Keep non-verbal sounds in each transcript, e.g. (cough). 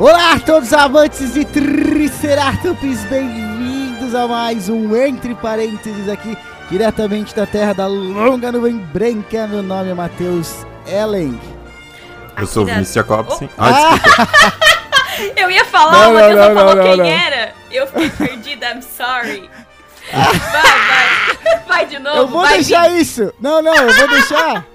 Olá a todos amantes de Triceratops, bem-vindos a mais um Entre Parênteses aqui, diretamente da terra da longa nuvem branca. Meu nome é Matheus Ellen. Eu sou Vinícius Jacobson. Ah! Ah, desculpa. (laughs) Eu ia falar, Não, o Matheus não, não, não, falou não, quem não. era. Eu fiquei (laughs) perdida, I'm sorry. (laughs) Vai, vai. Vai de novo. Eu vou vai, deixar isso! Não, não, eu vou deixar!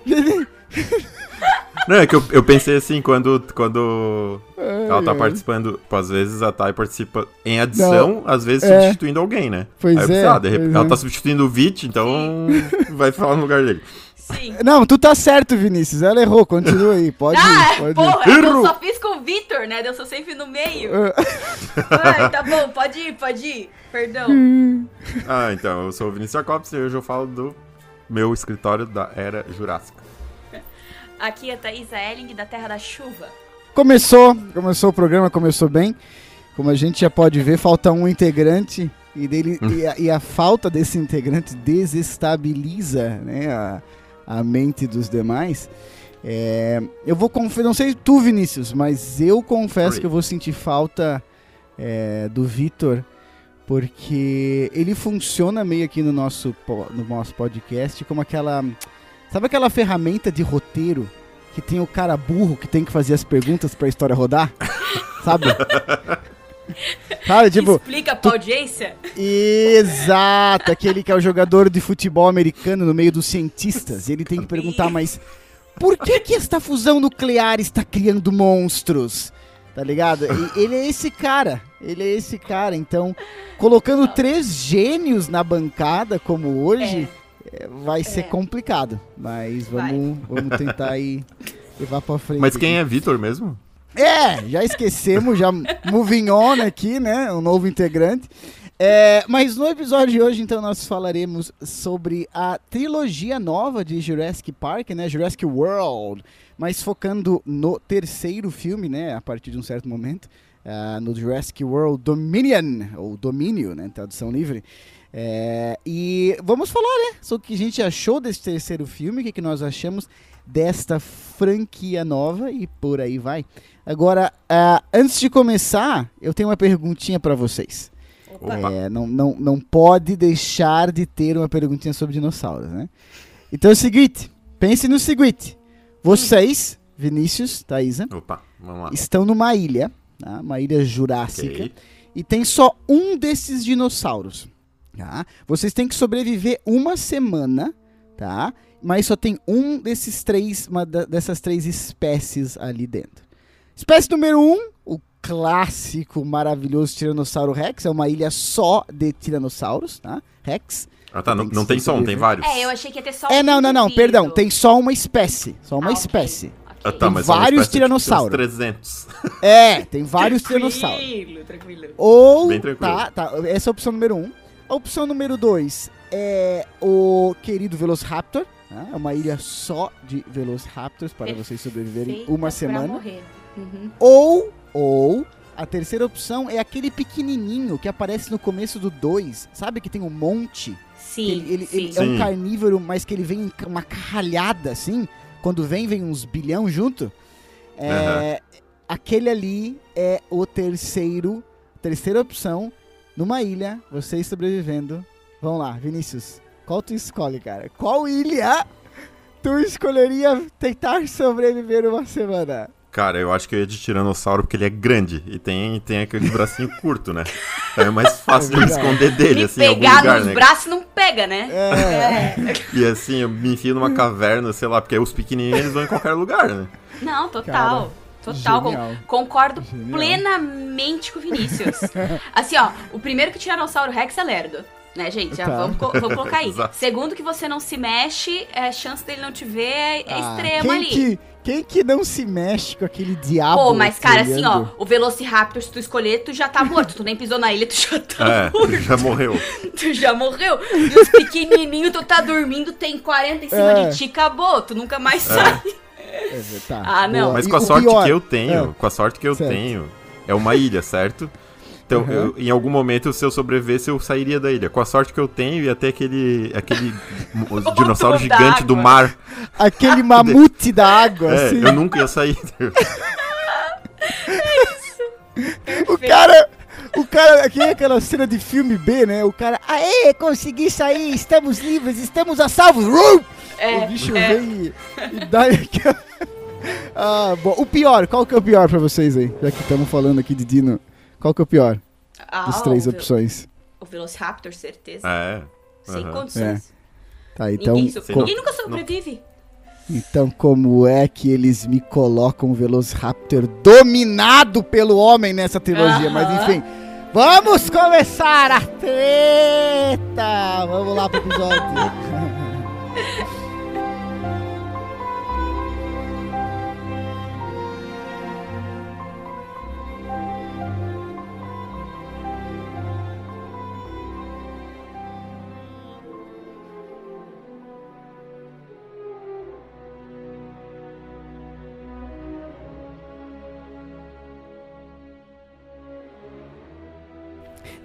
Não, é que eu, eu pensei assim, quando, quando ela tá Ai, ai. participando, às vezes a Thay participa em adição, às vezes é. substituindo alguém, né? Pois Aí é, pensei, ah, de repente, pois ela é. tá substituindo o Vit, então vai falar no lugar dele. Sim. Não, tu tá certo, Vinícius. Ela errou, continua aí. Pode Ah, ir, pode porra, ir. eu só fiz com o Victor, né? Eu sou sempre no meio. Ah, Vai, tá bom, pode ir, pode ir. Perdão. Ah, então, eu sou o Vinícius Jacobson e hoje eu falo do meu escritório da Era Jurássica. Aqui é Thaisa Elling, da Terra da Chuva. Começou, começou o programa, começou bem. Como a gente já pode ver, falta um integrante e, dele, e, a, e a falta desse integrante desestabiliza né, a, a mente dos demais. É, eu vou confessar, não sei tu, Vinícius, mas eu confesso Oi. que eu vou sentir falta é, do Vitor, porque ele funciona meio aqui no nosso, po- no nosso podcast como aquela. Sabe aquela ferramenta de roteiro que tem o cara burro que tem que fazer as perguntas pra história rodar? (laughs) Sabe? Sabe, tipo, Explica pra audiência. exato, aquele que é o jogador de futebol americano no meio dos cientistas, e ele tem que perguntar, mas por que que esta fusão nuclear está criando monstros? Tá ligado? E ele é esse cara, ele é esse cara, então, colocando três gênios na bancada como hoje, é, vai ser É. complicado, mas vamos, vamos tentar aí levar pra frente. Mas quem é Vitor mesmo? É, já esquecemos, já moving on aqui, né? Um novo integrante. É, mas no episódio de hoje, então, nós falaremos sobre a trilogia nova de Jurassic Park, né? Jurassic World. Mas focando no terceiro filme, né? A partir de um certo momento. ah, no Jurassic World Dominion, ou Domínio, né? Tradução livre. É, e vamos falar, né? Sobre o que a gente achou desse terceiro filme, o que, que nós achamos desta franquia nova e por aí vai. Agora, ah, antes de começar, eu tenho uma perguntinha pra vocês. É, não, não, não pode deixar de ter uma perguntinha sobre dinossauros, né? Então é o seguinte, pense no seguinte. Vocês, Vinícius, Thaisa, Opa, vamos lá. estão numa ilha, tá? uma ilha jurássica, Ok. e tem só um desses dinossauros. Tá? Vocês têm que sobreviver uma semana, tá? Mas só tem um desses três, uma dessas três espécies ali dentro. Espécie número um, o clássico, maravilhoso Tiranossauro Rex. É uma ilha só de tiranossauros, tá? Rex. Ah, tá, não, Tem não tem só um, tem vários. É, eu achei que ia ter só É, um não, não, não, indivíduo. perdão. Tem só uma espécie. Só uma Ah, espécie. ok. Ah, tá, tem mas é vários tipo, tiranossauros. 300. É, tem vários tiranossauros. Tranquilo, tranquilo. Ou. Bem tranquilo. Tá, tá. Essa é a opção número um. A opção número dois é o querido Velociraptor. tá? É uma ilha só de Velociraptors para vocês sobreviverem uma semana. Uhum. Ou, ou, a terceira opção é aquele pequenininho que aparece no começo do 2. Sabe que tem um monte? Sim, ele ele- sim. ele é um carnívoro, mas que ele vem uma carralhada assim. Quando vem, vem uns bilhão junto. É, Aquele ali é o terceiro, terceira opção. Numa ilha, vocês sobrevivendo. Vamos lá, Vinícius. Qual tu escolhe, cara? Qual ilha tu escolheria tentar sobreviver uma semana? Cara, eu acho que eu ia de Tiranossauro porque ele é grande e tem, tem aquele bracinho (laughs) curto, né? Então é mais fácil de me verdade. esconder dele, Me assim, em algum pegar lugar, nos né? braços não pega, né? É. E assim, eu me enfio numa caverna, sei lá, porque aí os pequenininhos vão em qualquer lugar, né? Não, total. Cara, total. genial. concordo Genial. plenamente com o Vinícius. (laughs) assim, ó, o primeiro que Tiranossauro Rex é lerdo. Né, gente? Já Tá. vamos, co- vamos colocar aí. (laughs) Exato. Segundo, que você não se mexe, a chance dele não te ver é, é Ah, extrema quem ali. Que, quem que não se mexe com aquele diabo? Pô, mas cara, assim, ó, o Velociraptor, se tu escolher, tu já tá morto. Tu nem pisou na ilha, tu já tá (laughs) É, ele já morreu. Tu já morreu. E os pequenininhos, tu tá dormindo, tem 40 em cima É. de ti, acabou. Tu nunca mais sai. É, tá, Ah, não. boa. Mas com a sorte pior- que eu tenho, É. com a sorte que eu Certo. tenho, é uma ilha, certo? Então, Uhum. eu- em algum momento, se eu sobrevivesse, eu sairia da ilha. Com a sorte que eu tenho, ia ter aquele, aquele (laughs) dinossauro gigante do mar. Aquele mamute da água, É, assim. eu nunca ia sair. (laughs) O cara. O cara, aqui é aquela cena de filme B, né? O cara, aê, consegui sair, estamos livres, estamos a salvo. É, o bicho é. vem e, e dá (laughs) aqui. ah, bom, o pior, qual que é o pior pra vocês aí? Já que estamos falando aqui de Dino, qual que é o pior Ah, das três o, opções? O Velociraptor, certeza. É. Sem aham. condições. Tá, então, ninguém, so- ninguém nunca sobrevive. então como é que eles me colocam o Velociraptor dominado pelo homem nessa trilogia? Mas Aham. enfim, vamos começar a treta! Vamos lá pro episódio. (laughs)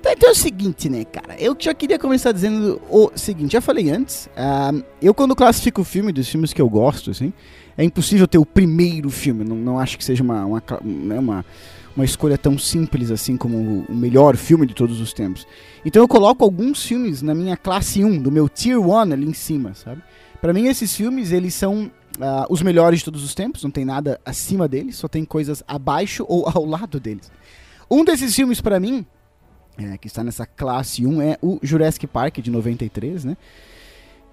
então é o seguinte, né, cara? Eu já queria começar dizendo o seguinte, já falei antes. ah, eu, quando classifico o filme, dos filmes que eu gosto, assim, é impossível ter o primeiro filme. Não, não acho que seja uma, uma, né, uma, uma escolha tão simples assim como o, melhor filme de todos os tempos. Então eu coloco alguns filmes na minha classe 1, do meu Tier 1 ali em cima, sabe? Pra mim, esses filmes, eles são ah, os melhores de todos os tempos, não tem nada acima deles, só tem coisas abaixo ou ao lado deles. Um desses filmes, pra mim, é, que está nessa classe 1 é o Jurassic Park de 93, né?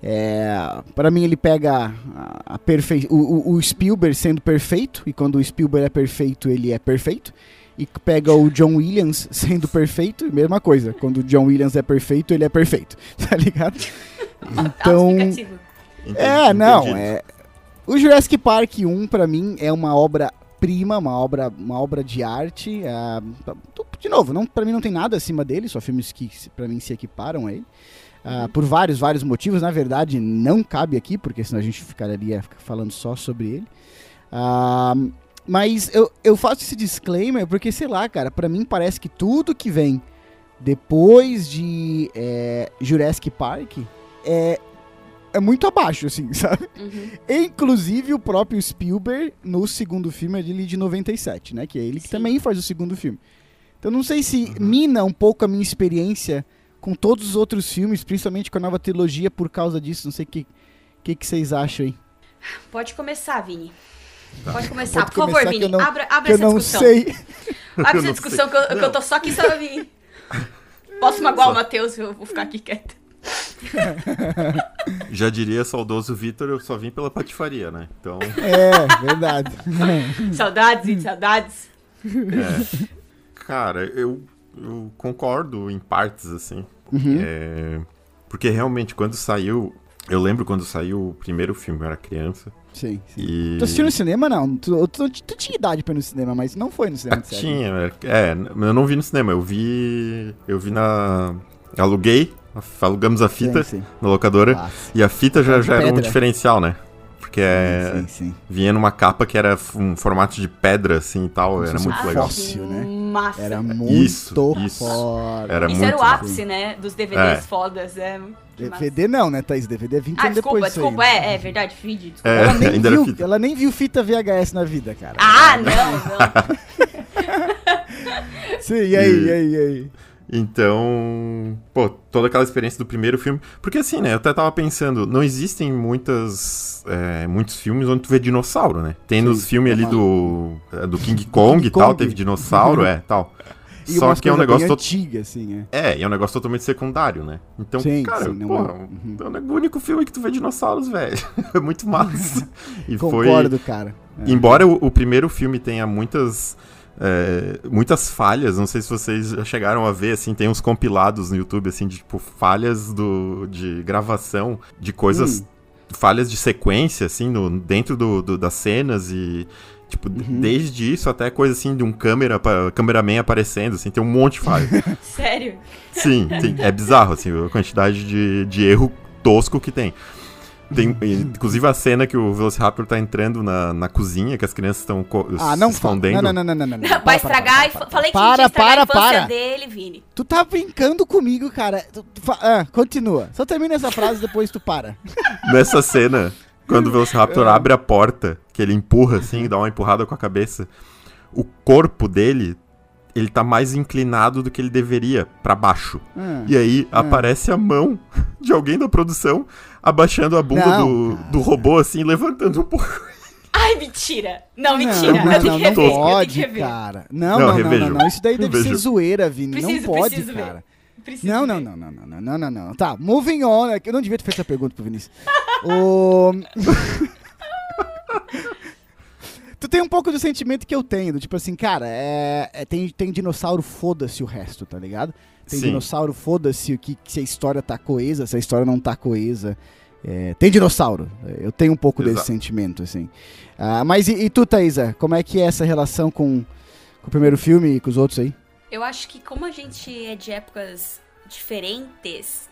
É, para mim ele pega a, a perfe... o, o- o Spielberg sendo perfeito e quando o Spielberg é perfeito ele é perfeito e pega o John Williams (laughs) sendo perfeito mesma coisa quando o John Williams é perfeito ele é perfeito (laughs) tá ligado (laughs) então é, não, é. O Jurassic Park 1 pra mim é uma obra prima, uma obra, uma obra de arte. ah, de novo, não, para mim não tem nada acima dele, só filmes que pra mim se equiparam a ele. Ah, Por vários, vários motivos, na verdade não cabe aqui, porque senão a gente ficaria falando só sobre ele. Ah, mas eu, eu faço esse disclaimer porque, sei lá, cara, pra mim parece que tudo que vem depois de é, Jurassic Park é, é muito abaixo, assim, (laughs) sabe? Uhum. Inclusive o próprio Spielberg no segundo filme ali de 97, né? Que é ele que Sim. também faz o segundo filme. Então não sei se mina um pouco a minha experiência com todos os outros filmes, principalmente com a nova trilogia por causa disso. Não sei o que, que, que vocês acham aí. Pode começar, Vini. Pode Tá. começar, Pode por favor, começar que Vini. eu não- abra abra eu essa não discussão. sei. (laughs) Abre Eu essa discussão que eu, que eu tô só aqui só Vini. (laughs) Posso magoar o Matheus? Eu vou ficar aqui quieta. (laughs) Já diria saudoso Vitor, eu só vim pela patifaria, né? Então, É, verdade. Saudades, Vini, saudades. é. Cara, eu, eu concordo em partes, assim. Uhum. É, porque realmente, quando saiu. Eu lembro quando saiu o primeiro filme, eu era criança. Sim, sim. E. Tu assistiu no cinema, não? Tu, tu, tu tinha idade pra ir no cinema, mas não foi no cinema, (laughs) Ah, tinha, é, eu não vi no cinema, eu vi. Eu vi na. Aluguei, alugamos a fita Sim, sim. na locadora. Nossa. E a fita já, já era um diferencial, né? Porque é, Sim, sim, sim. vinha numa capa que era um formato de pedra, assim e tal. Era muito um legal. fóssil. né? Massa. Era muito Isso, isso. foda. Era Isso muito era o ápice, né? Dos DVDs É. fodas. É, que. DVD não, né, Thaís? DVD é 20 Ah, anos desculpa, depois desculpa. aí. É, é verdade, vídeo. Desculpa. É, Ela nem, (laughs) ainda viu, fita. ela nem viu fita VHS na vida, cara. Ah, não, não. (laughs) Sim, e aí, e aí, e aí? Então, pô, toda aquela experiência do primeiro filme. Porque assim, né? Eu até tava pensando, não existem muitas. é, muitos filmes onde tu vê dinossauro, né? Tem Sim, nos filmes ali é do. é, do King Kong King e tal, Kong. teve dinossauro, é, tal. (laughs) E Só que é um negócio antiga, assim, é. É, e é um negócio totalmente secundário, né? Então, Sim, cara, sim, não porra, é- Uhum. é o único filme que tu vê dinossauros, velho. (laughs) É muito massa. (laughs) E foi. Concordo, cara. É. Embora o, o primeiro filme tenha muitas. É, muitas falhas, não sei se vocês já chegaram a ver, assim, tem uns compilados no YouTube, assim, de tipo, falhas do, de gravação, de coisas, Hum. falhas de sequência, assim, no, dentro do, do- das cenas e, tipo, Uhum. desde isso até coisa, assim, de um câmera, cameraman aparecendo, assim, tem um monte de falha. (laughs) Sério. Sim, sim, é bizarro, assim, a quantidade de, de erro tosco que tem. Tem, inclusive a cena que o Velociraptor tá entrando na, na cozinha, que as crianças estão Ah, não se escondendo. Não, não, não, não, não, não. Para, Vai para, estragar. para, e para, fa- Falei que para, tinha estragar para, a infância para. dele, Vini. Tu tá brincando comigo, cara. Tu- tu ah, continua. Só termina essa frase depois tu para. (laughs) Nessa cena, quando o Velociraptor É. abre a porta, que ele empurra assim, dá uma empurrada com a cabeça, o corpo dele, ele tá mais inclinado do que ele deveria, pra baixo. Ah. E aí aparece a mão de alguém da produção abaixando a bunda Não, do, do robô, assim, levantando um pouco. Ai, mentira! Não, Não, mentira! não, eu tenho não, que não rever, eu pode, tenho que rever. cara. Não, Não, não, não, não, não. Isso daí deve ser zoeira, Vini. Preciso, não pode, preciso ver. cara. Preciso Não, não, não, não, não, não, não, não, não. Tá, moving on. Eu não devia ter feito essa pergunta pro Vinícius. (laughs) o... (laughs) tu tem um pouco do sentimento que eu tenho, do tipo assim, cara, é, é- tem, tem dinossauro, foda-se o resto, tá ligado? Tem Sim. dinossauro, foda-se o que, se a história tá coesa, se a história não tá coesa. É, tem dinossauro. Eu tenho um pouco desse Exato. sentimento, assim. Ah, mas e, e tu, Thaisa? Como é que é essa relação com, com o primeiro filme e com os outros aí? Eu acho que como a gente é de épocas diferentes,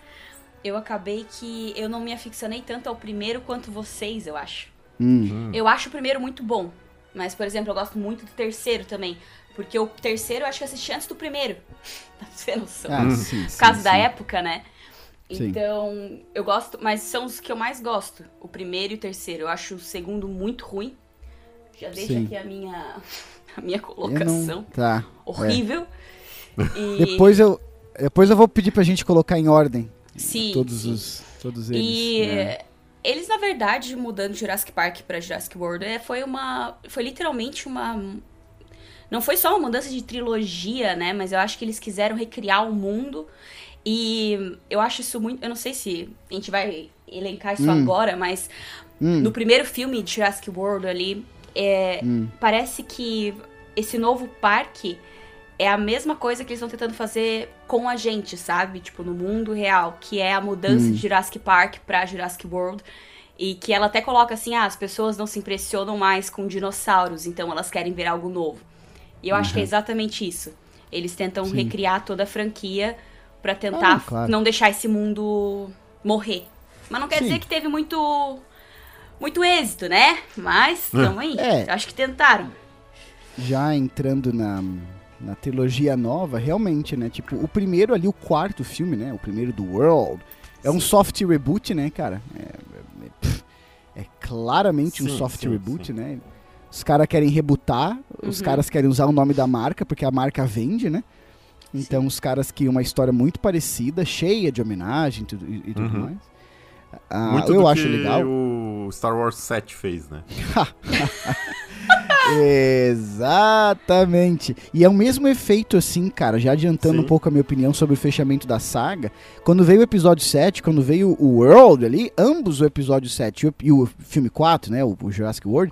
eu acabei que eu não me aficionei tanto ao primeiro quanto vocês, eu acho. Hum. Eu acho o primeiro muito bom. Mas, por exemplo, eu gosto muito do terceiro também. Porque o terceiro eu acho que eu assisti antes do primeiro. (laughs) Pra você noção. Ah, Hum. sim, Por sim, causa da sim. época, né? Sim. Então, eu gosto, mas são os que eu mais gosto. O primeiro e o terceiro. Eu acho o segundo muito ruim. Já deixo Sim. aqui a minha, (laughs) a minha colocação. não... Tá. Horrível. E, (laughs) Depois eu, depois eu vou pedir pra gente colocar em ordem sim, todos sim. os todos eles. E né? eles, na verdade, mudando Jurassic Park pra Jurassic World, é, foi uma. Foi literalmente uma. Não foi só uma mudança de trilogia, né? Mas eu acho que eles quiseram recriar o mundo. E eu acho isso muito. Eu não sei se a gente vai elencar isso Hum. agora, mas Hum, no primeiro filme de Jurassic World ali, é, hum, parece que esse novo parque é a mesma coisa que eles estão tentando fazer com a gente, sabe? Tipo, no mundo real, que é a mudança Hum. de Jurassic Park pra Jurassic World. E que ela até coloca assim, ah, as pessoas não se impressionam mais com dinossauros, então elas querem ver algo novo. E eu acho que é exatamente isso. Eles tentam Sim. recriar toda a franquia pra tentar Ah, claro. não deixar esse mundo morrer. Mas não quer Sim. dizer que teve muito muito êxito, né? Mas tamo aí. É. Eu acho que tentaram. já entrando na, na trilogia nova, realmente, né? Tipo, o primeiro ali, o quarto filme, né? O primeiro do World, é um soft reboot, né, cara? É, é- é- é claramente um Sim, soft sim, reboot, sim. né? Os caras querem rebutar, os Uhum. caras querem usar o nome da marca, porque a marca vende, né? Então os caras criam uma história muito parecida, cheia de homenagem e tudo, e, tudo Uhum. mais. Ah, Muito eu do acho que legal. o Star Wars 7 fez, né? (laughs) Exatamente. E é o mesmo efeito, assim, cara, já adiantando Sim. um pouco a minha opinião sobre o fechamento da saga. Quando veio o episódio 7, quando veio o World ali, ambos o episódio 7 e o, e o filme 4, né, o, o Jurassic World,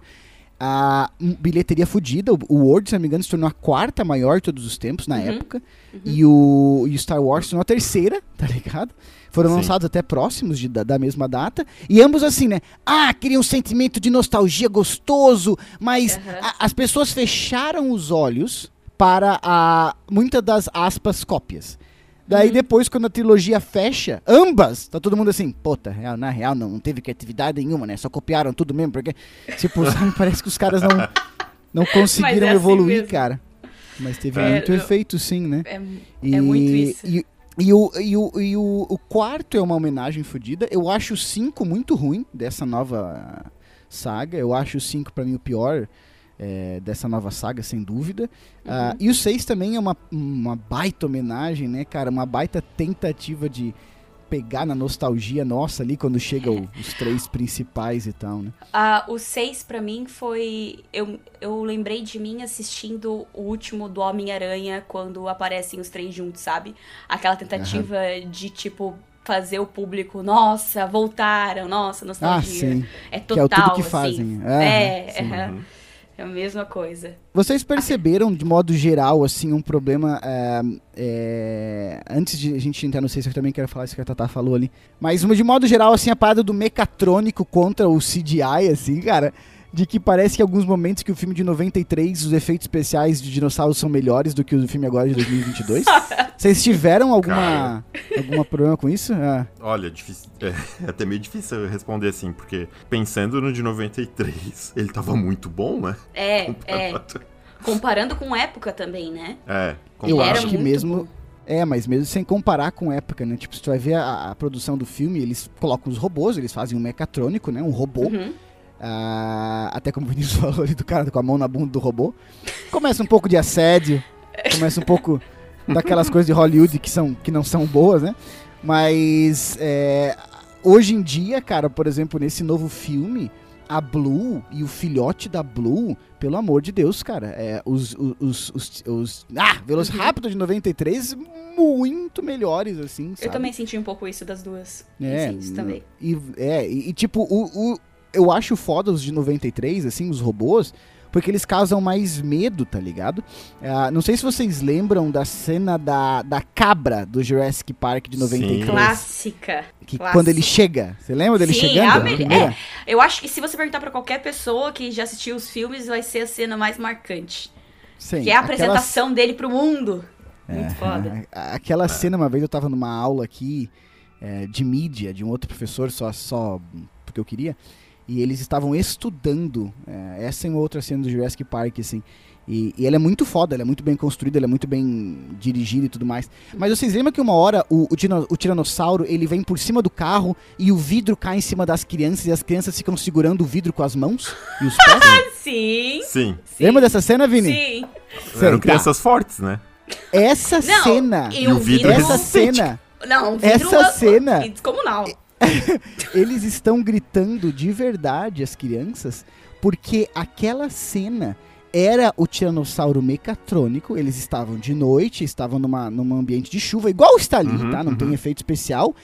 a um, bilheteria fodida. O, World, se não me engano, se tornou a quarta maior de todos os tempos na Uhum. época. E, o, e o Star Wars se tornou a terceira, (laughs) tá ligado? Foram Sim. lançados até próximos de- da, da mesma data. E ambos assim, né? Ah, queria um sentimento de nostalgia gostoso, mas Aham. a- as pessoas fecharam os olhos para a muitas das aspas cópias. Daí Uhum. depois, quando a trilogia fecha, ambas, tá todo mundo assim, puta, na real não, não teve criatividade nenhuma, né? Só copiaram tudo mesmo, porque, tipo, (laughs) parece que os caras não, não conseguiram é assim evoluir, mesmo. cara. Mas teve É, muito eu- efeito, sim, né? É, E, É muito isso. E, e o, e, o, e o, o quarto é uma homenagem fodida. Eu acho o 5 muito ruim dessa nova saga. Eu acho o 5 pra mim o pior é, dessa nova saga, sem dúvida. Ah, e o 6 também é uma, uma baita homenagem, né, cara? Uma baita tentativa de pegar na nostalgia nossa ali quando chega o- os três principais e tal, né? Ah, o 6 pra mim foi. Eu, eu lembrei de mim assistindo o último do Homem-Aranha quando aparecem os três juntos, sabe? Aquela tentativa de, tipo, fazer o público, nossa, voltaram, nossa, Ah, nostalgia. sim. É Que é o total. tudo que assim. fazem. É, Aham, sim. Uhum. É a mesma coisa. Vocês perceberam, de modo geral, assim, um problema. é, é, antes de a gente entrar no sei se eu também quero falar isso que a Tata falou ali. Mas de modo geral, assim, a parada do mecatrônico contra o CGI, assim, cara. De que parece que em alguns momentos que o filme de 93, os efeitos especiais de dinossauros são melhores do que o filme agora de 2022. (laughs) Vocês tiveram alguma, alguma problema com isso? Ah, Olha, difícil, é, é até meio difícil eu responder assim, porque pensando no de 93, ele tava muito bom, né? É, é. Comparado- Comparando com época também, né? É, eu Ele era acho que mesmo. bom. É, mas mesmo sem comparar com época, né? Tipo, se tu vai ver a, a produção do filme, eles colocam os robôs, eles fazem um mecatrônico, né? Um robô. Uhum. Ah, até como o Vinícius (laughs) falou ali do cara com a mão na bunda do robô. Começa um pouco de assédio. Começa um pouco daquelas coisas de Hollywood que, são, que não são boas, né? Mas é, hoje em dia, cara, por exemplo, nesse novo filme, a Blue e o filhote da Blue, pelo amor de Deus, cara, é, os, os, os, os, ah, Velociraptor de 93 muito melhores, assim, sabe? Eu também senti um pouco isso das duas. É, isso também. E, é, e, e, tipo, o, o, eu acho foda os de 93, assim, os robôs, porque eles causam mais medo, tá ligado? Uh, não sei se vocês lembram da cena da, da cabra do Jurassic Park de 93. Sim. Clássica. Que Clássica. quando ele chega. Você lembra dele Sim, chegando? é a é, eu acho que se você perguntar pra qualquer pessoa que já assistiu os filmes, vai ser a cena mais marcante. Sim, que é a aquela apresentação dele pro mundo. Muito foda. Aquela cena, uma vez eu tava numa aula aqui é, de mídia, de um outro professor, só, só porque eu queria, e eles estavam estudando é, essa e uma outra cena do Jurassic Park, assim. E, e ela é muito foda, ela é muito bem construída, ela é muito bem dirigida e tudo mais. Mas vocês lembram que uma hora o, o, tino- o tiranossauro ele vem por cima do carro e o vidro cai em cima das crianças e as crianças ficam segurando o vidro com as mãos e os pés? (laughs) Sim. Sim. sim. Lembra dessa cena, Vini? Sim. Sei, Eram tá. crianças fortes, né? Essa Não, cena, e o vidro essa cena Não, um vidro... Essa cena- Descomunal. (laughs) eles estão gritando de verdade as crianças, porque aquela cena era o tiranossauro mecatrônico, eles estavam de noite, estavam numa, num ambiente de chuva, igual está ali, Uhum, tá? Não uhum. tem efeito especial.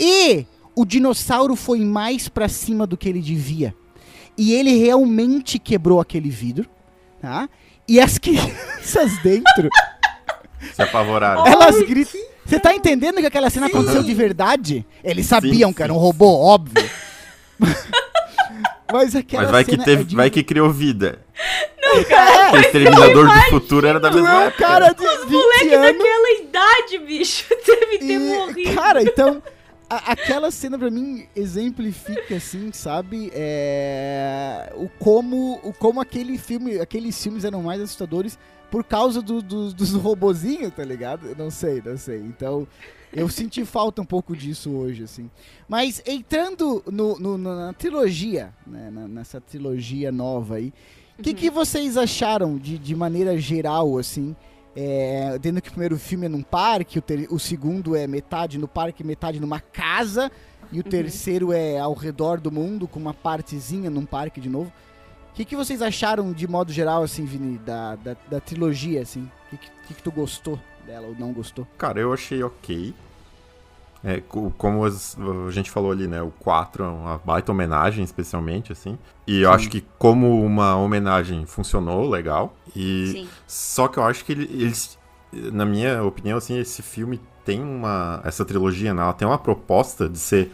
E o dinossauro foi mais pra cima do que ele devia. E ele realmente quebrou aquele vidro, tá? E as (laughs) crianças dentro, Se apavoraram. elas gritam. Você tá entendendo que aquela cena aconteceu de verdade? Eles sabiam Sim, que era sim. um robô, óbvio. (laughs) Mas aquela Mas vai que, cena teve, é de- vai que criou vida. É, O Exterminador do Futuro era da mesma é um época. cara de 20 anos. Daquela idade, bicho. (laughs) Deve ter E, morrido. cara, então, a- aquela cena pra mim exemplifica, assim, sabe? É, o como, o como aquele filme, aqueles filmes eram mais assustadores por causa do- do- (laughs) dos robozinhos, tá ligado? Eu não sei, não sei. Então, eu senti falta um pouco disso hoje, assim. Mas entrando no, no- na trilogia, né, na- nessa trilogia nova aí, o que, que vocês acharam de, de maneira geral, assim? É, tendo que o primeiro filme é num parque, o, ter- o segundo é metade no parque, metade numa casa, e o terceiro é ao redor do mundo, com uma partezinha num parque de novo. O que, que vocês acharam de modo geral, assim, Vini, da, da, da trilogia, assim? O que, que, que tu gostou dela ou não gostou? Cara, eu achei ok. É, co- como as- a gente falou ali, né? O 4 é uma baita homenagem, especialmente, assim. E eu Sim. acho que como uma homenagem funcionou legal. E Sim. só que eu acho que ele- eles, na minha opinião, assim, esse filme tem uma. Essa trilogia, né? Ela tem uma proposta de ser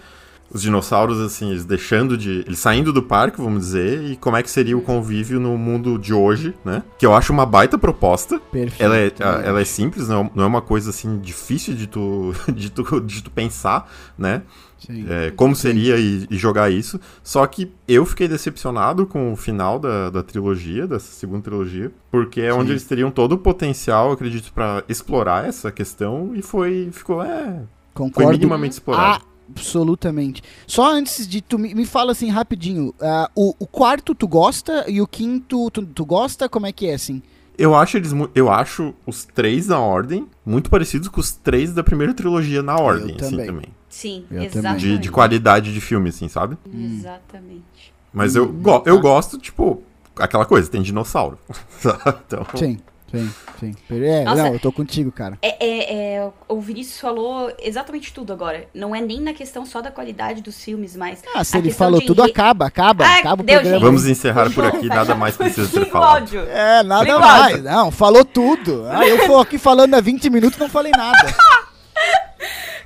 os dinossauros, assim, eles deixando de. Eles saindo do parque, vamos dizer, e como é que seria o convívio no mundo de hoje, né? Que eu acho uma baita proposta. Perfeito. Ela é, né? a- ela é simples, não, não é uma coisa assim difícil de tu, (laughs) de tu, de tu pensar, né? Sim. É, como seria e, e jogar isso. Só que eu fiquei decepcionado com o final da, da trilogia, dessa segunda trilogia, porque é onde Sim. eles teriam todo o potencial, acredito, pra explorar essa questão e foi ficou é, foi Concordo minimamente explorado. Absolutamente. Só antes de tu me, me fala assim rapidinho, ah, o, o quarto tu gosta e o quinto tu, tu gosta? Como é que é assim? Eu acho eles eu acho os três na ordem muito parecidos com os três da primeira trilogia na ordem, assim também. também. Sim, Eu exatamente. De, de qualidade de filme, assim, sabe? Exatamente. Mas eu, go- eu gosto, tipo, aquela coisa, tem dinossauro. (laughs) então, Sim, sim, sim. É, Nossa. não, eu tô contigo, cara. É, é, é, o Vinícius falou exatamente tudo agora. Não é nem na questão só da qualidade dos filmes, mas. Ah, se a ele falou de tudo, re- acaba, acaba, Ah, acaba o deu, programa. gente. vamos encerrar por aqui, nada mais precisa ser falado. É, nada Liga mais. Não, falou tudo. Ah, eu tô aqui falando há 20 minutos e não falei nada. (laughs)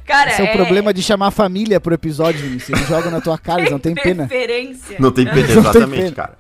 Cara, Esse é o problema de chamar a família pro episódio, Vinícius. Eles jogam na tua (laughs) cara, eles não tem pena. Não tem pena, exatamente, pena. cara.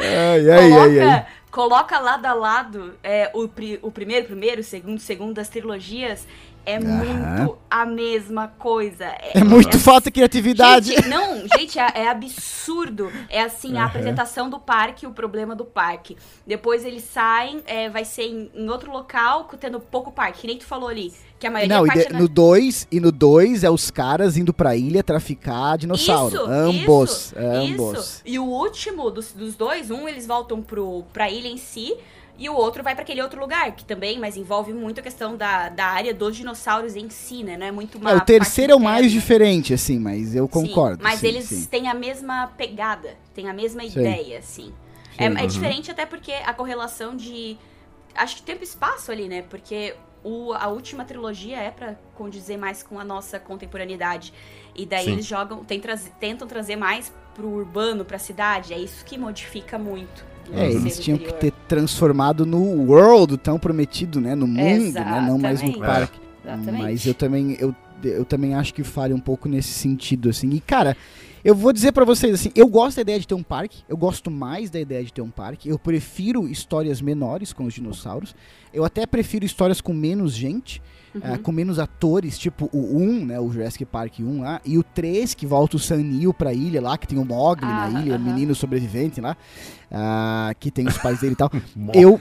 Ai, ai, coloca, ai, ai. coloca lado a lado é, o, pri- o primeiro, primeiro, o segundo, segundo das trilogias. É Aham. muito a mesma coisa. É muito falta de criatividade. Gente, não, gente, é, é absurdo. É assim, a apresentação do parque, o problema do parque. Depois eles saem, é, vai ser em, em outro local, tendo pouco parque. Que nem tu falou ali, que a maioria Não, e parte de- é na- no 2 e no 2 é os caras indo pra ilha traficar dinossauro. Isso, ambos, isso, ambos. Isso. E o último dos, dos dois, um eles voltam pro, pra ilha em si, e o outro vai pra aquele outro lugar, que também, mas envolve muito a questão da, da área dos dinossauros em si, né? Não é muito uma É, o terceiro é o mais diferente, assim, mas eu Sim, concordo. mas sim, eles sim. têm a mesma pegada, têm a mesma Sim. ideia, assim. É, Sim. é Uhum. diferente até porque a correlação de. Acho que tempo e espaço ali, né? Porque o, a última trilogia é pra condizer mais com a nossa contemporaneidade. E daí Sim. eles jogam, tem traz- tentam trazer mais pro urbano, pra cidade. É isso que modifica muito. É, eles terceiro tinham que ter transformado no world tão prometido, né? No mundo, né? Não mais no parque. Exatamente. Mas eu também, eu, eu também acho que falha um pouco nesse sentido, assim. E, cara, eu vou dizer pra vocês, assim, eu gosto da ideia de ter um parque, eu gosto mais da ideia de ter um parque, eu prefiro histórias menores com os dinossauros, eu até prefiro histórias com menos gente, Uhum. ah, com menos atores, tipo o 1, né, o Jurassic Park 1 lá, e o 3, que volta o Sam Neill pra ilha lá, que tem o Mogli Ah, na ilha, o aham. menino sobrevivente lá, ah, que tem os pais dele e tal. (laughs) eu,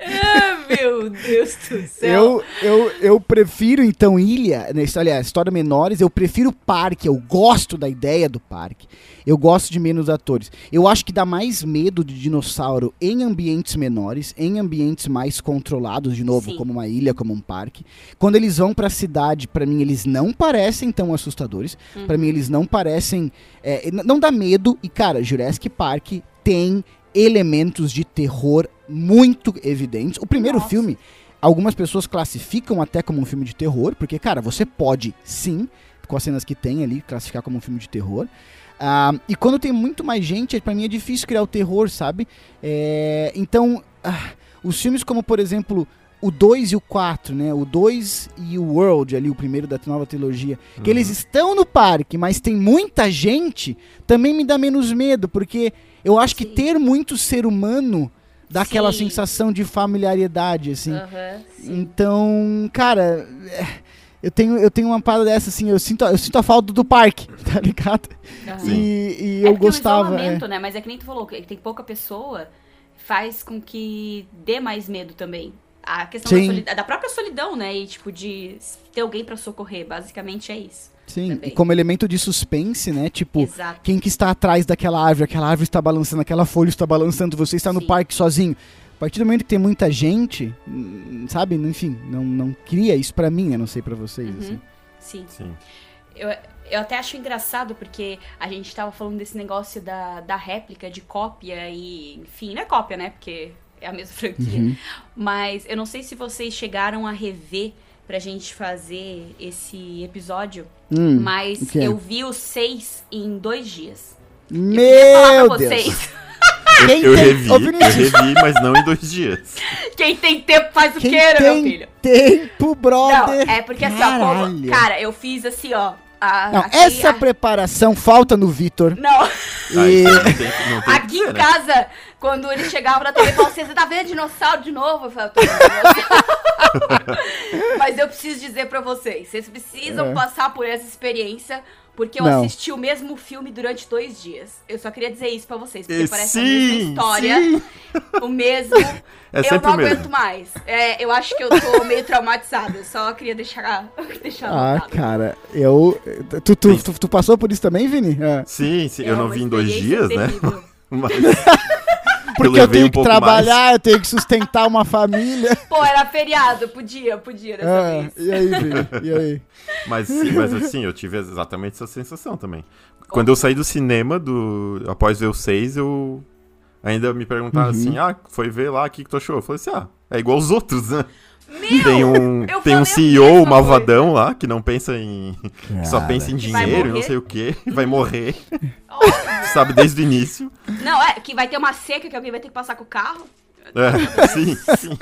Ah, meu Deus do céu. Eu, eu, eu prefiro, então, ilha, né, história, aliás, história menores, eu prefiro parque, eu gosto da ideia do parque. Eu gosto de menos atores. Eu acho que dá mais medo de dinossauro em ambientes menores, em ambientes mais controlados, de novo, Sim. como uma ilha, como um parque. Quando eles vão pra cidade, pra mim, eles não parecem tão assustadores. Uhum. Pra mim, eles não parecem. é, não dá medo. E, cara, Jurassic Park tem elementos de terror muito evidentes. O primeiro Nossa. filme, algumas pessoas classificam até como um filme de terror, porque, cara, você pode sim, com as cenas que tem ali, classificar como um filme de terror. Ah, e quando tem muito mais gente, pra mim é difícil criar o terror, sabe? É, então, ah, os filmes como, por exemplo, o 2 e o 4, né? O 2 e o World, ali, o primeiro da nova trilogia, que Uhum. eles estão no parque, mas tem muita gente, também me dá menos medo, porque eu acho que Sim. ter muito ser humano dá aquela Sim. sensação de familiaridade, assim. Sim. Então, cara, é, eu tenho, eu tenho uma parada dessa, assim, eu sinto, eu sinto a falta do parque, (laughs) tá ligado? Aham. E, e É eu porque gostava. É. né? Mas é que nem tu falou, que tem pouca pessoa, faz com que dê mais medo também. A questão da, solidão, da própria solidão, né? E tipo, de ter alguém pra socorrer. Basicamente é isso. Sim, também. e como elemento de suspense, né? Tipo, Exato. quem que está atrás daquela árvore, aquela árvore está balançando, aquela folha está balançando, você está no Sim. parque sozinho. A partir do momento que tem muita gente, hum, sabe? Enfim, não, não cria isso pra mim, né? Não sei pra vocês, Uhum. assim. Sim. Sim. Eu, eu até acho engraçado porque a gente tava falando desse negócio da, da réplica, de cópia e. Enfim, não é cópia, né? Porque é a mesma franquia. Uhum. Mas eu não sei se vocês chegaram a rever pra gente fazer esse episódio. Hum, Mas o quê? eu vi os seis em dois dias. Queria falar Meu pra Deus! vocês. Quem Eu tem- revi, eu revi, mas não em dois dias. Quem tem tempo faz o Quem que, né, tem meu filho? tempo, Não, brother! é porque assim, ó, como- Caralho. cara, eu fiz assim, ó. a- Não, aqui- essa a- preparação falta no Vitor. Não, Ah, E... isso não tem, não tem aqui em casa, quando ele chegava na TV e falava assim, você tá vendo dinossauro de novo? Eu falei, "Eu tô vendo dinossauro." (laughs) Mas eu preciso dizer pra vocês, vocês precisam É. passar por essa experiência, porque eu Não. assisti o mesmo filme durante dois dias. Eu só queria dizer isso pra vocês, porque E parece a sim, mesma história, sim. o mesmo... (laughs) É eu não aguento mais. É, eu acho que eu tô meio traumatizada. Eu só queria deixar, (laughs) deixar Ah, cara, eu. Tu, tu, tu, tu passou por isso também, Vini? É. Sim, sim, É eu não uma vi em dois dias, né? Mas Porque eu, levei tenho um que trabalhar, eu tenho que sustentar uma família. (laughs) Pô, era feriado, podia, podia dessa Ah, vez. e aí, Vini? E aí? Mas sim, mas assim, eu tive exatamente essa sensação também. Quando eu saí do cinema, do após ver o 6, eu ainda me perguntaram Uhum. assim, ah, foi ver lá, o que, que tu achou? Eu falei assim, ah, é igual os outros, né? Meu, Tem um, eu tem um CEO malvadão lá, que não pensa em... só Cara. pensa em Que vai dinheiro, e não sei o que, (laughs) vai morrer, (laughs) sabe, desde o início. Não, é que vai ter uma seca que alguém vai ter que passar com o carro. É, (laughs) sim, sim.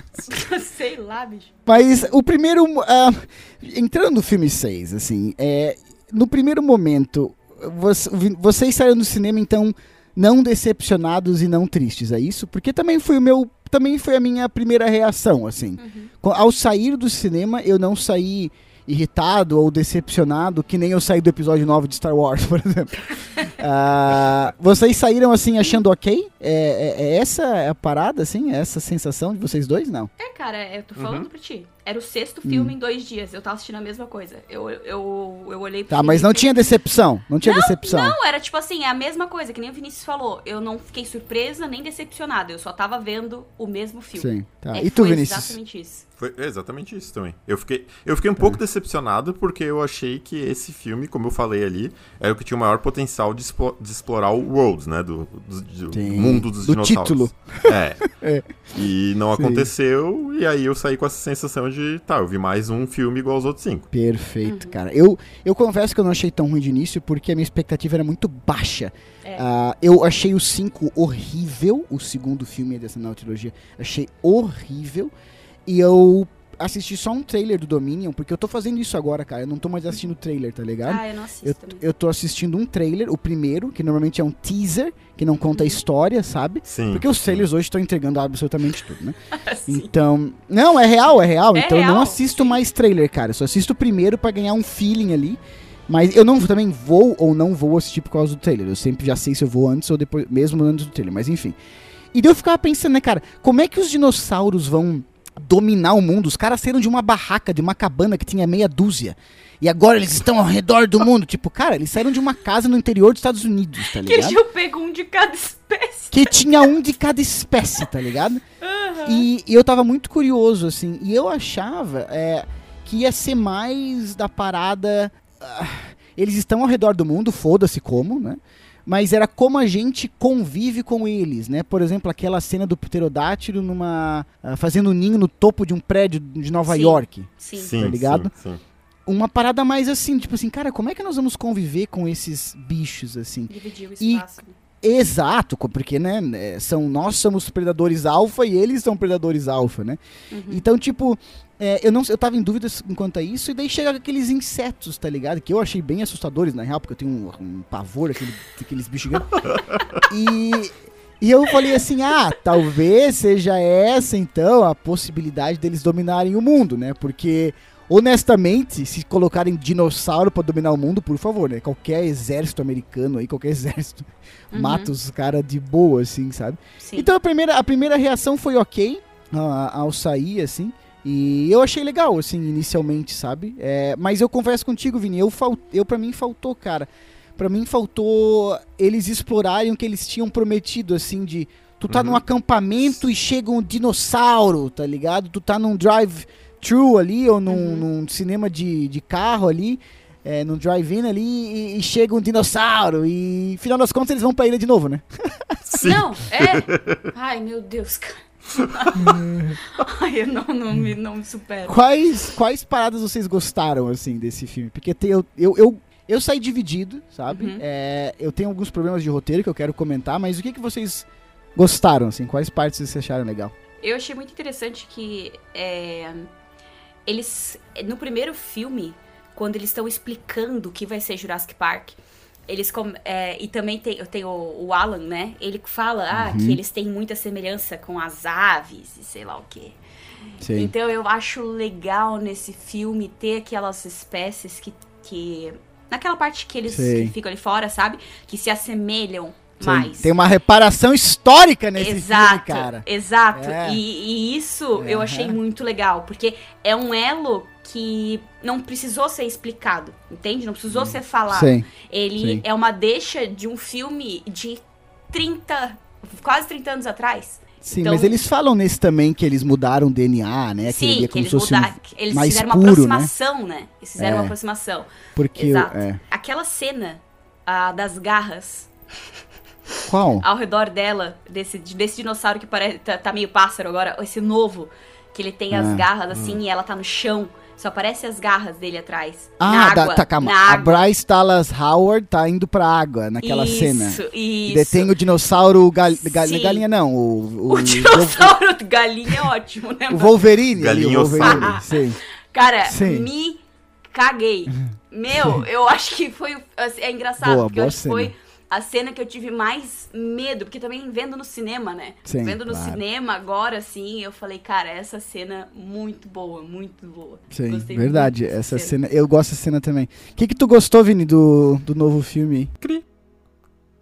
Sei lá, bicho. Mas o primeiro. ah, entrando no filme 6, assim, é, no primeiro momento, você- vocês saíram do cinema, então, não decepcionados e não tristes, é isso? Porque também foi o meu também foi a minha primeira reação, assim. Co- Ao sair do cinema, eu não saí irritado ou decepcionado, que nem eu saí do episódio 9 de Star Wars, (laughs) por exemplo. Ah, vocês saíram assim achando ok? É, é- é essa a parada, assim? É essa sensação de vocês dois? Não. É, cara, eu tô falando Uhum. pra ti. Era o sexto Hum. filme em dois dias. Eu tava assistindo a mesma coisa. Eu, eu, eu olhei pro Tá, mas não tinha decepção. Não tinha decepção. Não, era tipo assim, é a mesma coisa, que nem o Vinícius falou. Eu não fiquei surpresa nem decepcionada. Eu só tava vendo o mesmo filme. Sim, tá. É, e tu, foi Vinícius? exatamente isso. Foi exatamente isso também. Eu fiquei, eu fiquei um pouco decepcionado porque eu achei que esse filme, como eu falei ali, era o que tinha o maior potencial de, expo- de explorar o world, né? Do, do- do mundo dos Do dinossauros. título. É. (laughs) É. E não Sim. aconteceu, e aí eu saí com essa sensação de, tá, eu vi mais um filme igual aos outros cinco. Perfeito, cara. Eu, eu confesso que eu não achei tão ruim de início porque a minha expectativa era muito baixa. É. Ah, eu achei o 5 horrível, o segundo filme dessa nova trilogia. Achei horrível. E eu assisti só um trailer do Dominion, porque eu tô fazendo isso agora, cara. Eu não tô mais assistindo trailer, tá ligado? Ah, eu não assisto Eu, eu tô assistindo um trailer, o primeiro, que normalmente é um teaser, que não conta a história, sabe? Sim. Porque os trailers hoje estão entregando absolutamente tudo, né? (laughs) Sim. Então, não, é real, é real. É então eu não real, assisto mais trailer, cara. Eu só assisto o primeiro pra ganhar um feeling ali. Mas eu não também vou ou não vou assistir por causa do trailer. Eu sempre já sei se eu vou antes ou depois, mesmo antes do trailer, mas enfim. E daí eu ficava pensando, né, cara, como é que os dinossauros vão dominar o mundo? Os caras saíram de uma barraca, de uma cabana que tinha meia dúzia. E agora eles estão ao redor do mundo. Tipo, cara, eles saíram de uma casa no interior dos Estados Unidos, tá Que ligado? tinham pego um de cada espécie. Que tinha um de cada espécie, tá ligado? E, e eu tava muito curioso, assim. E eu achava é, que ia ser mais da parada. ah, eles estão ao redor do mundo, foda-se como, né? Mas era como a gente convive com eles, né? Por exemplo, aquela cena do pterodátilo numa. ah, fazendo um ninho no topo de um prédio de Nova Sim. York. Sim. Sim, tá ligado? Sim, sim. Uma parada mais assim, tipo assim, cara, como é que nós vamos conviver com esses bichos, assim? Dividir o E- espaço. né? Exato, porque, né, é, são, nós somos predadores alfa e eles são predadores alfa, né? Uhum. Então, tipo, é, eu não eu tava em dúvidas quanto a isso, e daí chega aqueles insetos, tá ligado? Que eu achei bem assustadores, na real, porque eu tenho um, um pavor aquele, daqueles bichos grandes. e, e eu falei assim, ah, talvez seja essa, então, a possibilidade deles dominarem o mundo, né? Porque, honestamente, se colocarem dinossauro pra dominar o mundo, por favor, né? Qualquer exército americano aí, qualquer (laughs) exército, Uhum. mata os caras de boa, assim, sabe? Sim. Então a primeira, a primeira reação foi ok ao sair, assim. E eu achei legal, assim, inicialmente, sabe? É, mas eu confesso contigo, Vini, eu, fal, eu pra mim faltou, cara. Pra mim faltou eles explorarem o que eles tinham prometido, assim, de. Tu tá Uhum. num acampamento e chega um dinossauro, tá ligado? Tu tá num drive-thru ali, ou num, Uhum. num cinema de, de carro ali, é, num drive-in ali, e, e chega um dinossauro. E, final das contas, eles vão pra ilha de novo, né? Sim. Não, é. Ai, meu Deus, cara. (laughs) Ai, eu não, não, me, não me supero. Quais, quais paradas vocês gostaram, assim, desse filme? Porque tem, eu, eu, eu, eu saí dividido, sabe? Uhum. É, eu tenho alguns problemas de roteiro que eu quero comentar, mas o que, que vocês gostaram, assim? Quais partes vocês acharam legal? Eu achei muito interessante que é, eles no primeiro filme, quando eles estão explicando o que vai ser Jurassic Park, eles com- é, e também tem, tenho o, o Alan, né? Ele fala ah, Uhum. que eles têm muita semelhança com as aves e sei lá o quê. Sim. Então eu acho legal nesse filme ter aquelas espécies que, que naquela parte que eles que ficam ali fora, sabe? Que se assemelham mais. Tem uma reparação histórica nesse exato, filme, cara. Exato. É. E, e isso eu achei muito legal, porque é um elo que não precisou ser explicado, entende? Não precisou ser falado. Sim. Ele sim. é uma deixa de um filme de 30, quase 30 anos atrás. Sim, Então- mas eles falam nesse também que eles mudaram o DNA, né? que Sim, é que eles fosse um- mudaram. Eles mais fizeram uma puro, né? aproximação, né? Eles fizeram É. uma aproximação. Porque, Exato. é. Aquela cena ah, das garras Qual? ao redor dela, desse, desse dinossauro que parece tá, tá meio pássaro agora, esse novo, que ele tem Ah, as garras assim e ela tá no chão. Só aparece as garras dele atrás. Ah, na da- água, tá, calma. Na A água. Bryce Dallas Howard tá indo pra água naquela isso, cena. Isso, Detém o dinossauro gal, gal- Sim. galinha não, o, o, O dinossauro galinha é ótimo, né? o? Wolverine, ali, o Galinha Wolverine, ossada. sim. Cara, Sim. me caguei. Meu, eu acho que foi. assim, É engraçado, Boa, porque eu boa acho que foi a cena que eu tive mais medo, porque também vendo no cinema, né? Sim, vendo no claro. cinema agora, assim, eu falei, cara, essa cena muito boa, muito boa. Sim, Gostei verdade. Essa cena. eu gosto dessa cena também. O que que tu gostou, Vini, do, do novo filme? Cri.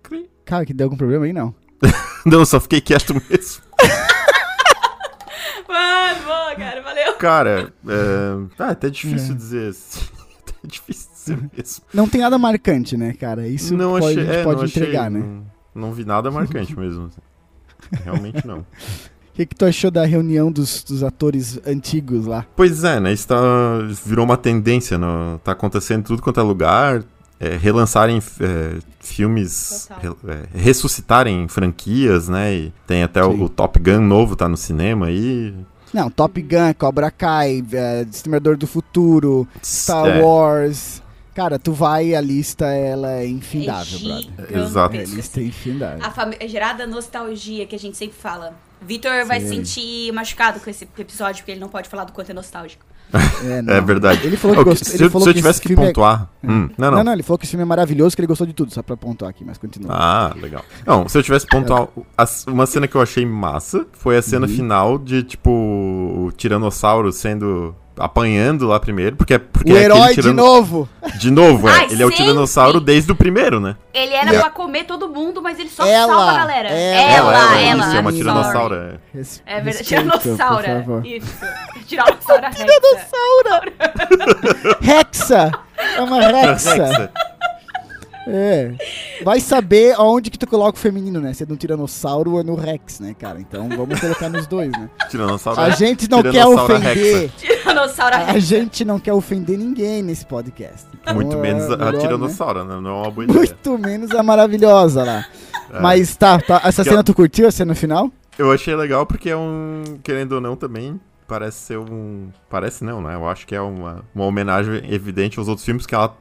Cri. Cara, que deu algum problema aí? Não. (laughs) Não, só fiquei quieto mesmo. (laughs) Mano, boa, cara, valeu. Cara, é... Ah, é até difícil É. dizer. assim. (laughs) até difícil dizer mesmo. Não tem nada marcante, né, cara? Isso não pode, achei, a gente é, pode não entregar, achei, né? Não, não vi nada marcante mesmo. assim. Realmente não. O (laughs) que, que tu achou da reunião dos, dos atores antigos lá? Pois é, né? Isso tá, virou uma tendência. No, tá acontecendo tudo quanto é lugar. é, relançarem é, filmes, re- é, ressuscitarem franquias, né? E tem até o, o Top Gun novo, tá no cinema aí. Não, Top Gun, Cobra Kai, é, Exterminador do Futuro, Star É, Wars. Cara, tu vai, a lista ela é infindável, É brother. Exato. A lista é infindável. A fami- a gerada nostalgia que a gente sempre fala. Vitor vai se sentir machucado com esse episódio, porque ele não pode falar do quanto é nostálgico. É. (laughs) É verdade. Ele falou que gostou. se Ele falou se eu tivesse esse que é- pontuar. Hum, não, não. Não, não, ele falou que esse filme é maravilhoso, que ele gostou de tudo, só pra pontuar aqui, mas continua. Ah, legal. Não, se eu tivesse que pontuar a- uma cena que eu achei massa foi a cena Uhum. final de, tipo, o Tiranossauro sendo. Apanhando lá primeiro, porque é porque o é herói de tirano- novo! De novo, é. Ai, ele é o sempre. Tiranossauro desde o primeiro, né? Ele era a- pra comer todo mundo, mas ele só Ela, salva a galera. ela, ela, ela, ela. isso, é uma sorry. tiranossauro. é. É verdade, tiranossauro. favor. Isso. Tiranossauro rexa. Hexa! (laughs) É uma Hexa! Rexa. É. Vai saber aonde que tu coloca o feminino, né? Se é no Tiranossauro ou no Rex, né, cara? Então vamos colocar nos dois, né? Tiranossauro A é- gente não quer Tiranossauro ofender. Tiranossauro A gente não quer ofender ninguém nesse podcast. Então, Muito menos a, a né? Tiranossauro, né? Não é uma boa ideia. Muito menos a maravilhosa lá. É. Mas tá, tá. Essa Que cena é- tu curtiu, a cena final? Eu achei legal porque é um. Querendo ou não, também. Parece ser um. Parece não, né? Eu acho que é uma, uma homenagem evidente aos outros filmes que ela.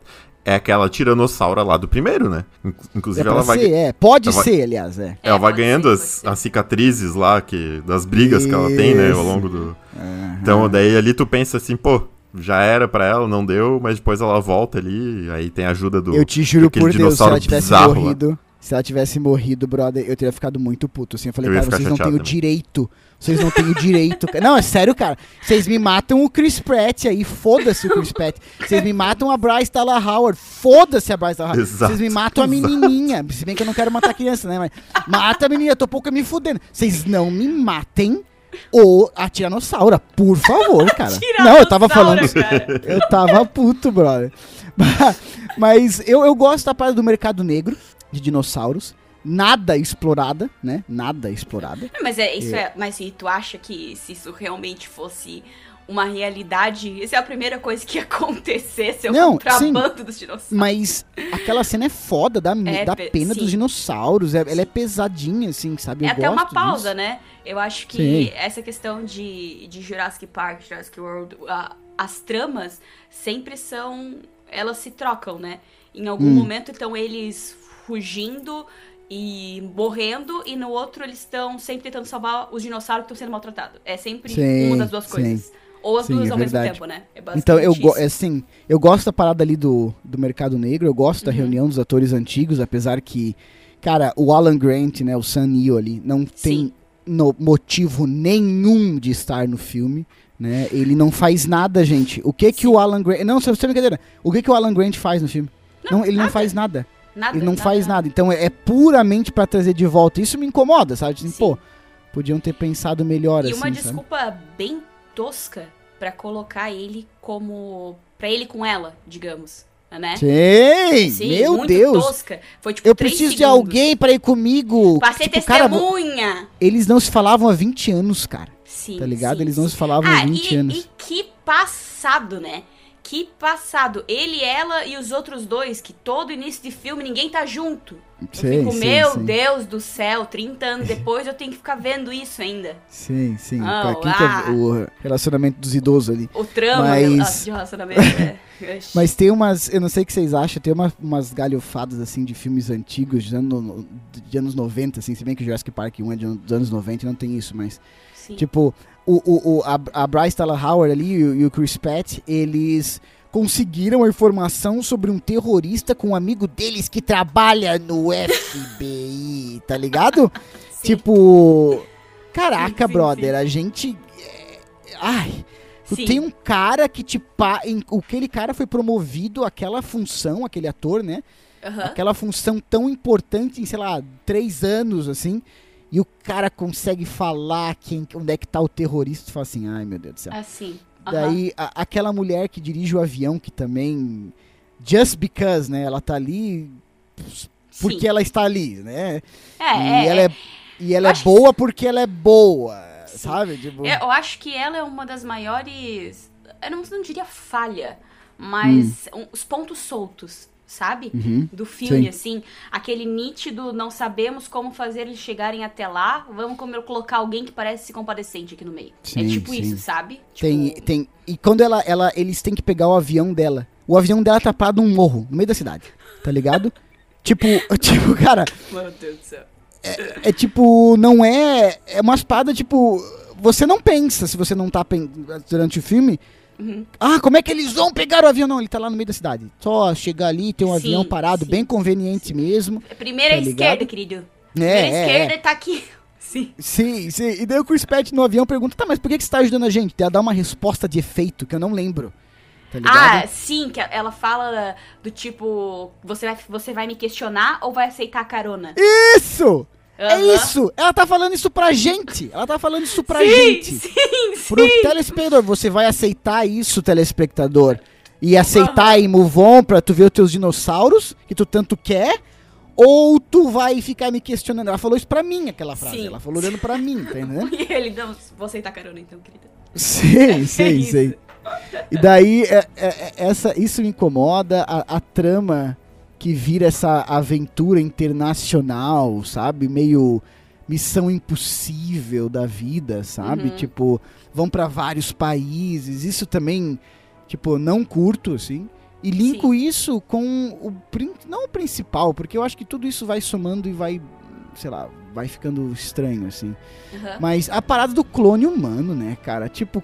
É aquela tiranossauro lá do primeiro, né? Inc- É Inclusive pra ela vai. ser, é. Pode ela vai- ser, aliás, é. Ela É, vai ganhando ser, as, as cicatrizes lá, que, das brigas que ela tem, né, ao Isso. longo do. Aham. Então, daí ali tu pensa assim, pô, já era pra ela, não deu, mas depois ela volta ali, aí tem a ajuda do. Eu te juro por Deus, se dinossauro ela tivesse bizarro lá. Se ela tivesse morrido, brother, eu teria ficado muito puto. Assim, eu falei, Eu cara, vocês não têm o também. direito. Vocês não têm o direito. Não, é sério, cara. Vocês me matam o Chris Pratt aí, foda-se o Chris Pratt. Vocês me matam a Bryce Dallas Howard, foda-se a Bryce Dallas Howard. Exato, Vocês me matam a menininha. Se bem que eu não quero matar criança, né? Mas mata a menininha, eu tô pouco me fudendo. Vocês não me matem ou a Tiranossauro, por favor, (laughs) cara. Não, eu tava falando. Cara. (laughs) Eu tava puto, brother. (laughs) Mas eu, eu gosto da parte do mercado negro de dinossauros. Nada explorada, né? Nada explorada. Mas é, isso é. Mas e tu acha que se isso realmente fosse uma realidade, isso é a primeira coisa que (laughs) ia acontecer se eu Não, comprar sim. dos dinossauros? Mas aquela cena é foda da, É, da pe- pena sim. dos dinossauros. É- ela é pesadinha, assim, sabe? É Eu até uma pausa, disso. né? Eu acho que Sim. essa questão de, de Jurassic Park, Jurassic World, a- as tramas sempre são. Elas se trocam, né? Em algum Hum. momento estão eles fugindo e morrendo, e no outro eles estão sempre tentando salvar os dinossauros que estão sendo maltratados. É sempre Sim, uma das duas sim. coisas. Ou as Sim, duas é ao mesmo verdade. tempo, né? É Então, eu, isso. assim, eu gosto da parada ali do, do mercado negro, eu gosto da Uhum. reunião dos atores antigos, apesar que, cara, o Alan Grant, né, o Sam Neill ali, não tem Sim. no- motivo nenhum de estar no filme, né? Ele não faz nada, gente. O que que o Alan Grant... Não, sem sem brincadeira. O que que o Alan Grant faz no filme? Não, ele não nada. faz nada. Nada, Ele não faz nada. Então é, é puramente pra trazer de volta. Isso me incomoda, sabe? Sim. pô, podiam ter pensado melhor E assim, uma sabe? desculpa bem tosca pra colocar ele como. pra ele com ela, digamos. Né? Sim, Sim, meu Deus. tosca. Foi tipo Eu preciso de segundos. alguém pra ir comigo. Pra ser Tipo, cara, testemunha. eles não se falavam há 20 anos, cara. Sim. Tá ligado? sim, Eles não sim. se falavam há Ah, 20 e, anos. e que passado, né? Que passado. Ele, ela e os outros dois, que todo início de filme ninguém tá junto. Eu Sim, fico, sim, meu sim. Deus do céu, 30 anos depois eu tenho que ficar vendo isso ainda. Sim, sim. Oh, ah. o relacionamento dos idosos ali. O trama Mas- de relacionamento. é. (laughs) Mas tem umas, eu não sei o que vocês acham, tem uma, umas galhofadas assim de filmes antigos, de, ano- de anos 90, assim, se bem que o Jurassic Park 1 é de dos anos 90 e não tem isso, mas Sim. tipo, o, o, o- a, a Bryce Dallas Howard ali e o, e o Chris Pratt, eles conseguiram a informação sobre um terrorista com um amigo deles que trabalha no (laughs) FBI, tá ligado? tipo, caraca, sim, brother, sim. a gente é, ai, tu Sim. tem um cara que te pa... aquele cara foi promovido àquela função, aquele ator, né? Aham. aquela função tão importante em, sei lá, três anos, assim, e o cara consegue falar quem, onde é que tá o terrorista, tu fala assim, ai meu Deus do céu. Assim. aham. Daí, a- aquela mulher que dirige o avião, que também, just because, né, ela tá ali porque Sim. ela está ali, né, É, e é, ela é. é, e ela é acho que boa porque ela é boa, sabe? Tipo, Eu acho que ela é uma das maiores. Eu não, não diria falha, mas um- os pontos soltos, sabe? Uhum, Do filme, sim. assim. Aquele nítido, não sabemos como fazer eles chegarem até lá. Vamos como- colocar alguém que parece compadecente aqui no meio. Sim, é tipo sim. isso, sabe? Tem, Tipo, tem. E quando ela, ela, eles têm que pegar o avião dela. O avião dela tá parado num morro, no meio da cidade. Tá ligado? (laughs) tipo, (laughs) tipo, cara, Meu Deus do céu. é tipo, não é. É uma espada, tipo. Você não pensa, se você não tá durante o filme. Uhum. Ah, como é que eles vão pegar o avião? Não, ele tá lá no meio da cidade. Só chegar ali, tem um Sim, avião parado, sim, bem conveniente mesmo. Primeira Tá ligado? esquerda, querido. É, Primeira é, esquerda é. tá aqui. (laughs) Sim. Sim, sim. E daí o Chris Pratt no avião pergunta, tá, mas por que, que você tá ajudando a gente? Ela dá uma resposta de efeito que eu não lembro. Tá? Ah, sim, que ela fala do tipo, você vai, você vai me questionar ou vai aceitar a carona? Isso! É Aham. isso! Ela tá falando isso pra gente! Ela tá falando isso pra sim, gente! (laughs) Sim, Pro sim. telespectador, você vai aceitar isso, telespectador? E aceitar e move on pra tu ver os teus dinossauros, que tu tanto quer? Ou tu vai ficar me questionando? Ela falou isso pra mim, aquela frase. Sim. Ela falou olhando pra mim, tá entendendo? (laughs) E ele, não, vou aceitar a carona então, querida. Sei, (laughs) sei, isso. sei. E daí, é- é- é- essa, isso me incomoda, a, a trama que vira essa aventura internacional, sabe? Meio missão impossível da vida, sabe? Uhum. Tipo, vão pra vários países. Isso também, tipo, não curto, assim. E linko isso com o. Não o principal, porque eu acho que tudo isso vai somando e vai. Sei lá, vai ficando estranho, assim. Aham. Mas a parada do clone humano, né, cara? Tipo,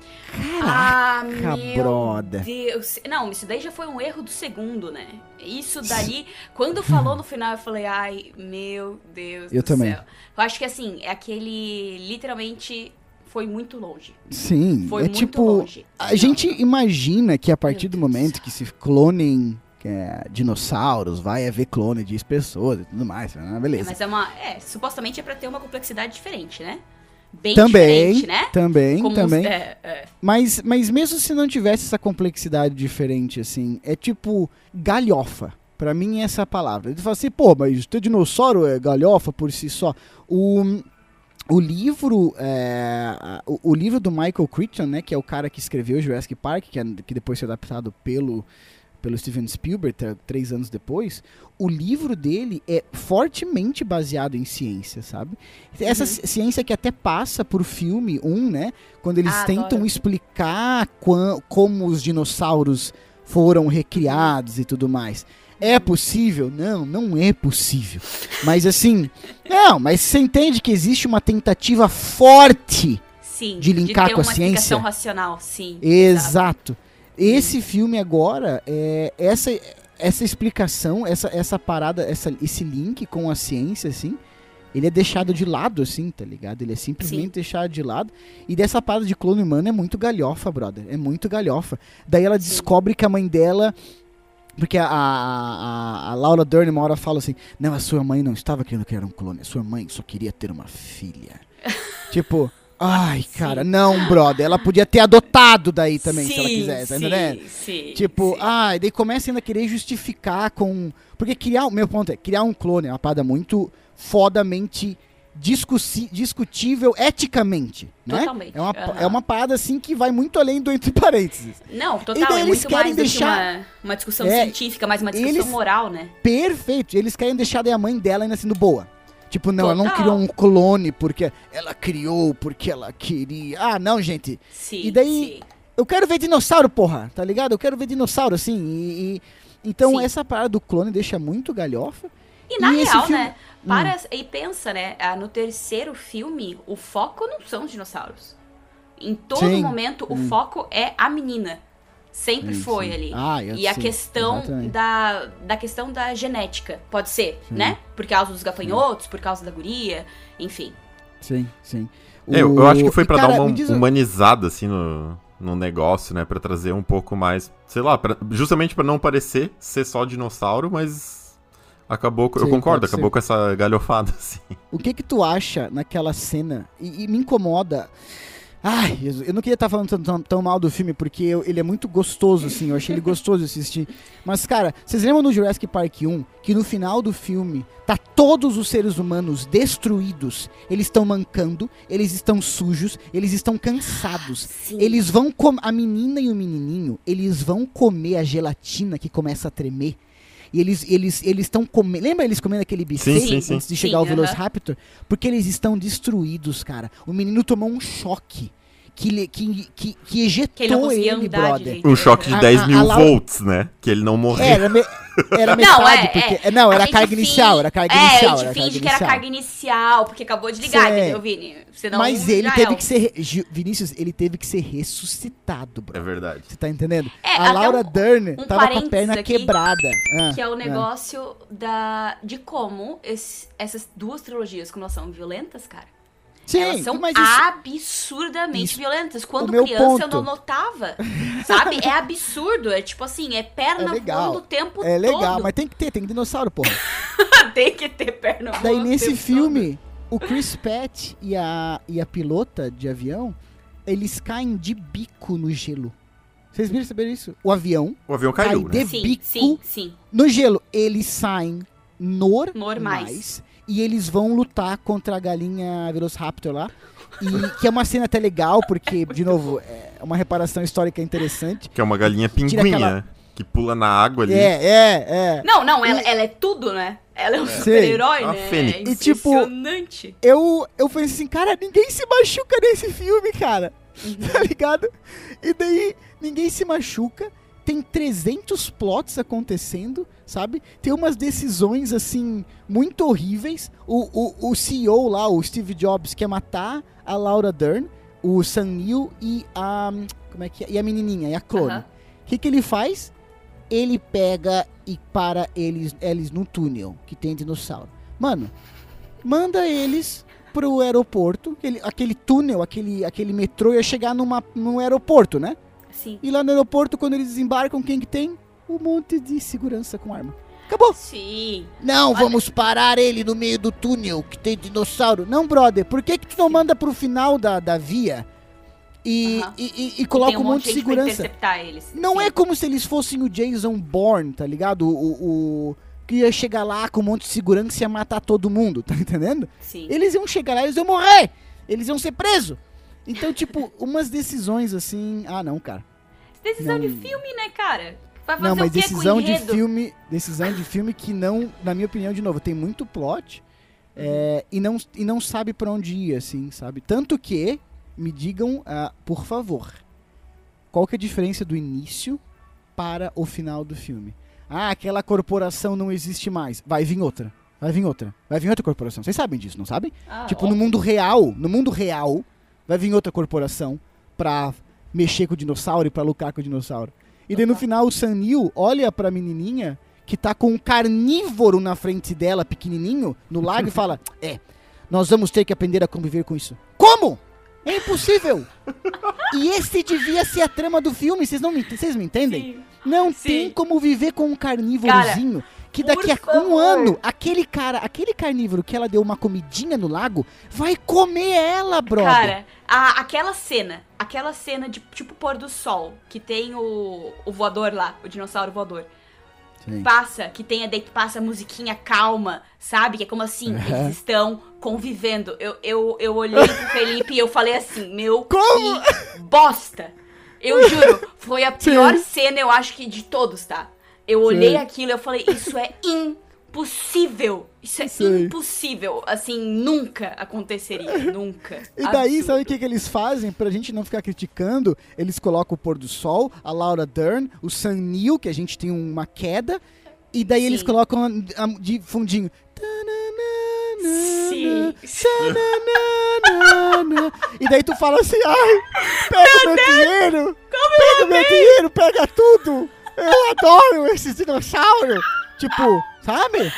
Ah, caraca, meu brother. Deus. Não, isso daí já foi um erro do segundo, né? Isso dali, quando falou no final, eu falei, ai, meu Deus Eu do também. céu. Eu acho que assim, é aquele, literalmente, foi muito longe. Sim, Foi é muito tipo. longe. A gente imagina que a partir Meu do momento que se clonem é, dinossauros, vai haver clone de pessoas e tudo mais. Ah, É, beleza. mas é uma. É, supostamente é pra ter uma complexidade diferente, né? Bem também, diferente, né? também, Como também. os- é, é. Mas, mas mesmo se não tivesse essa complexidade diferente, assim, é tipo galhofa. Pra mim, é essa a palavra. Ele fala assim, pô, mas ter dinossauro é galhofa por si só. O, o livro, é, o, o livro do Michael Crichton, né, que é o cara que escreveu Jurassic Park, que, é- que depois foi adaptado pelo, pelo Steven Spielberg, três anos depois, o livro dele é fortemente baseado em ciência, sabe? Essa Uhum. ci- ciência que até passa por filme 1, um, né? Quando eles Ah, tentam adoro. explicar como os dinossauros foram recriados e tudo mais. É possível? Não, não é possível. Mas assim, (laughs) não, mas você entende que existe uma tentativa forte. Sim. De linkar ter com a ciência. explicação racional, sim. Exato. Esse filme agora, é, essa, essa explicação, essa, essa parada, essa, esse link com a ciência, assim, ele é deixado de lado, assim, tá ligado? Ele é simplesmente Sim. deixado de lado. E dessa parada de clone humano é muito galhofa, brother. É muito galhofa. Daí ela Sim. descobre que a mãe dela. Porque a, a, a- a Laura Dern uma hora fala assim: Não, a sua mãe não estava querendo criar um clone, a sua mãe só queria ter uma filha. (laughs) tipo, ai, Sim. cara, não, brother. Ela podia ter adotado daí também, se ela Sim, quisesse, tá sim, entendendo? Sim, Tipo, sim. ah, e daí começa ainda a querer justificar com. Porque criar. Meu ponto é: criar um clone é uma parada muito fodamente discutível eticamente. Né? Totalmente, É uma, aham. é uma parada assim que vai muito além do entre parênteses. Não, E total, daí é eles querem mais deixar- que uma, uma discussão É, científica, mas uma discussão eles- moral, né? Perfeito. Eles querem deixar daí a mãe dela ainda sendo boa. Tipo, não, ela não Total. criou um clone porque ela criou, porque ela queria. Ah, não, gente. Sim, E daí- sim. Eu quero ver dinossauro, porra, tá ligado? Eu quero ver dinossauro, assim. E, e- então Sim. essa parada do clone deixa muito galhofa. E na E real, filme- né? Para e pensa, né? No terceiro filme, o foco não são os dinossauros. Em todo Sim. momento, o Hum. foco é a menina. Sempre Sim, foi sim. ali. Ah, eu E a sim, questão exatamente. da, da questão da genética, pode ser, né? Por causa dos gafanhotos, por causa da guria, enfim. Sim, sim. É, eu, O- eu acho que foi pra cara, dar uma diz- humanizada, assim, no, no negócio, né? Pra trazer um pouco mais, sei lá, pra- justamente pra não parecer ser só dinossauro, mas acabou, com- eu Sim, concordo, acabou ser. com essa galhofada, (laughs) assim. O que que tu acha naquela cena? E, e me incomoda. Ai, Jesus, eu não queria estar falando tão, tão- tão mal do filme, porque eu- ele é muito gostoso, assim. Eu achei ele gostoso de assistir. Mas, cara, vocês lembram do Jurassic Park 1? Que no final do filme, tá todos os seres humanos destruídos. Eles estão mancando, eles estão sujos, eles estão cansados. Sim. Eles vão com a menina e o menininho, eles vão comer a gelatina que começa a tremer. E eles eles eles estão comendo, lembra eles comendo aquele sim, sim. antes de chegar Sim, ao aham. Velociraptor? Porque eles estão destruídos, cara. O menino tomou um choque que que que, que ejetou Que ele ele, andar brother. Um choque de A- 10 a- mil a Laura- volts, né? Que ele não morreu. Era, me- era Não, metade, é, porque é. não, era A carga inicial, era carga é, inicial, a era gente carga finge que era carga inicial, porque acabou de ligar, entendeu, Vini? Senão Mas ele teve é. que ser Vinícius, ele teve que ser ressuscitado, É bro. verdade. Você tá entendendo? É, a Laura um- Dern um tava com a perna aqui, quebrada. Ah, Que é o ah. negócio da, de como esse- essas duas trilogias, como elas são violentas, cara. Sim, elas são mas isso, absurdamente isso- violentas. Quando criança eu ponto. não notava. Sabe? É absurdo. É tipo assim, é perna É legal. voando o tempo é legal, todo. mas tem que ter, tem dinossauro, porra. (laughs) Tem que ter perna voando Daí o nesse tempo filme, o Chris Pratt e a, e a pilota de avião, eles caem de bico no gelo. Vocês viram saber isso? O avião O avião caiu, Ai, né? todo. Sim, bico. sim, sim. no gelo, eles saem normais, Normais. E eles vão lutar contra a galinha Velociraptor lá. E que é uma cena até legal, porque, de novo, é uma reparação histórica interessante. Que é uma galinha pinguinha, aquela- que pula na água ali. É, é, é. Não, não, ela, ela é tudo, né? Ela é um Sim. super-herói, A né? Fênix. É E, tipo, impressionante. eu, eu falei assim, cara, ninguém se machuca nesse filme, cara. Uhum. (laughs) Tá ligado? E daí, ninguém se machuca. Tem 300 plots acontecendo, sabe? Tem umas decisões, assim, muito horríveis. O, o, o CEO lá, o Steve Jobs, quer matar a Laura Dern, o Sam Neill e a... Como é que é? E a menininha, e a clone. O Aham. que, que ele faz? Ele pega e para eles, eles no túnel que tem dinossauro. Mano, manda eles pro aeroporto. Aquele, aquele túnel, aquele, aquele metrô ia chegar numa, num aeroporto, né? Sim. E lá no aeroporto, quando eles desembarcam, quem que tem? Um monte de segurança com arma. Acabou. Sim. Não, Olha- vamos parar ele no meio do túnel que tem dinossauro. Não, brother, por que que tu não manda pro final da, da via e, e, e- e E coloca tem um monte de segurança? interceptar eles. Não Sim. é como se eles fossem o Jason Bourne, tá ligado? O, o, o- que ia chegar lá com um monte de segurança e ia matar todo mundo, (laughs) tá entendendo? Sim. Eles iam chegar lá e eles iam morrer. Eles iam ser presos. Então, tipo, umas decisões assim. Ah, não, cara. Decisão Não. de filme, né, cara? Vai fazer Não, mas o quê decisão com de filme. Decisão de filme que não, na minha opinião, de novo, tem muito plot. é, e, não, e não sabe pra onde ir, assim, sabe? Tanto que, me digam, ah, por favor, qual que é a diferença do início para o final do filme? Ah, aquela corporação não existe mais. Vai vir outra. Vai vir outra. Vai vir outra corporação. Vocês sabem disso, não sabem? Ah, tipo, ó, no mundo real, no mundo real, vai vir outra corporação pra mexer com o dinossauro e pra lucrar com o dinossauro. E daí no final o Sam Neill olha pra menininha que tá com um carnívoro na frente dela, pequenininho, no lago e fala: (laughs) "É, nós vamos ter que aprender a conviver com isso". Como? É impossível. (laughs) e esse devia ser a trama do filme, vocês não me, vocês me entendem? sim. Não Sim. tem como viver com um carnívorozinho que daqui a um ano, aquele cara, aquele carnívoro que ela deu uma comidinha no lago, vai comer ela, brother. Cara, a- aquela cena, aquela cena de tipo pôr do sol, que tem o, o voador lá, o dinossauro voador. Sim. Passa, que tem a daí que passa a musiquinha calma, sabe? Que é como assim, eles estão convivendo. Eu, eu, eu olhei pro Felipe e eu falei assim, meu, Como? que bosta! Eu juro, foi a (laughs) Sim. pior cena, eu acho que de todos, tá? Eu olhei Sim. aquilo e eu falei, isso é (laughs) impossível! Isso é Sim. impossível! Assim, nunca aconteceria, (laughs) nunca. E daí, Absurdo. sabe o que, que eles fazem? Pra gente não ficar criticando, eles colocam o pôr do sol, a Laura Dern, o Sam Neill, que a gente tem uma queda, e daí eles Sim. colocam a- de fundinho. Sim. E daí tu fala assim, ai, pega o meu dinheiro, Pega meu dinheiro, pega tudo! Eu adoro esses dinossauros! Tipo, sabe?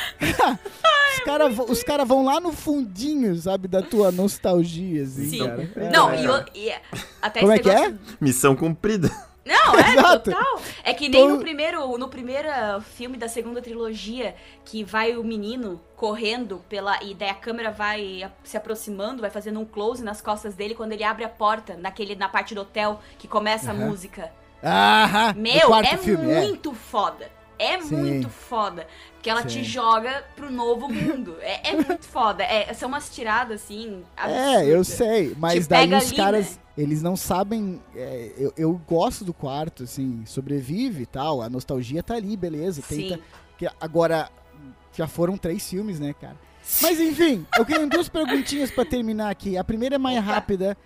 os caras os cara vão lá no fundinho, sabe, da tua nostalgia, assim, Sim. cara. É. Não, e, o- e até Como esse é que é? Missão cumprida. Não, é (laughs) Exato. total. É que nem Todo- no primeiro, no primeiro filme da segunda trilogia, que vai o menino correndo pela. E daí a câmera vai a- se aproximando, vai fazendo um close nas costas dele quando ele abre a porta, naquele, na parte do hotel que começa a Aham. música. No Meu, é filme, é. muito foda. É Sim. muito foda. Porque ela Sim. te joga pro novo mundo. É, é muito foda. É, são umas tiradas, assim. É, eu sei, mas Te daí os ali, caras, né? eles não sabem. é, eu, eu gosto do quarto, assim, sobrevive e tal, a nostalgia tá ali, beleza. Tenta, Sim. que agora, já foram três filmes, né, cara? Mas enfim, eu tenho duas perguntinhas pra terminar aqui. A primeira é mais Opa. rápida.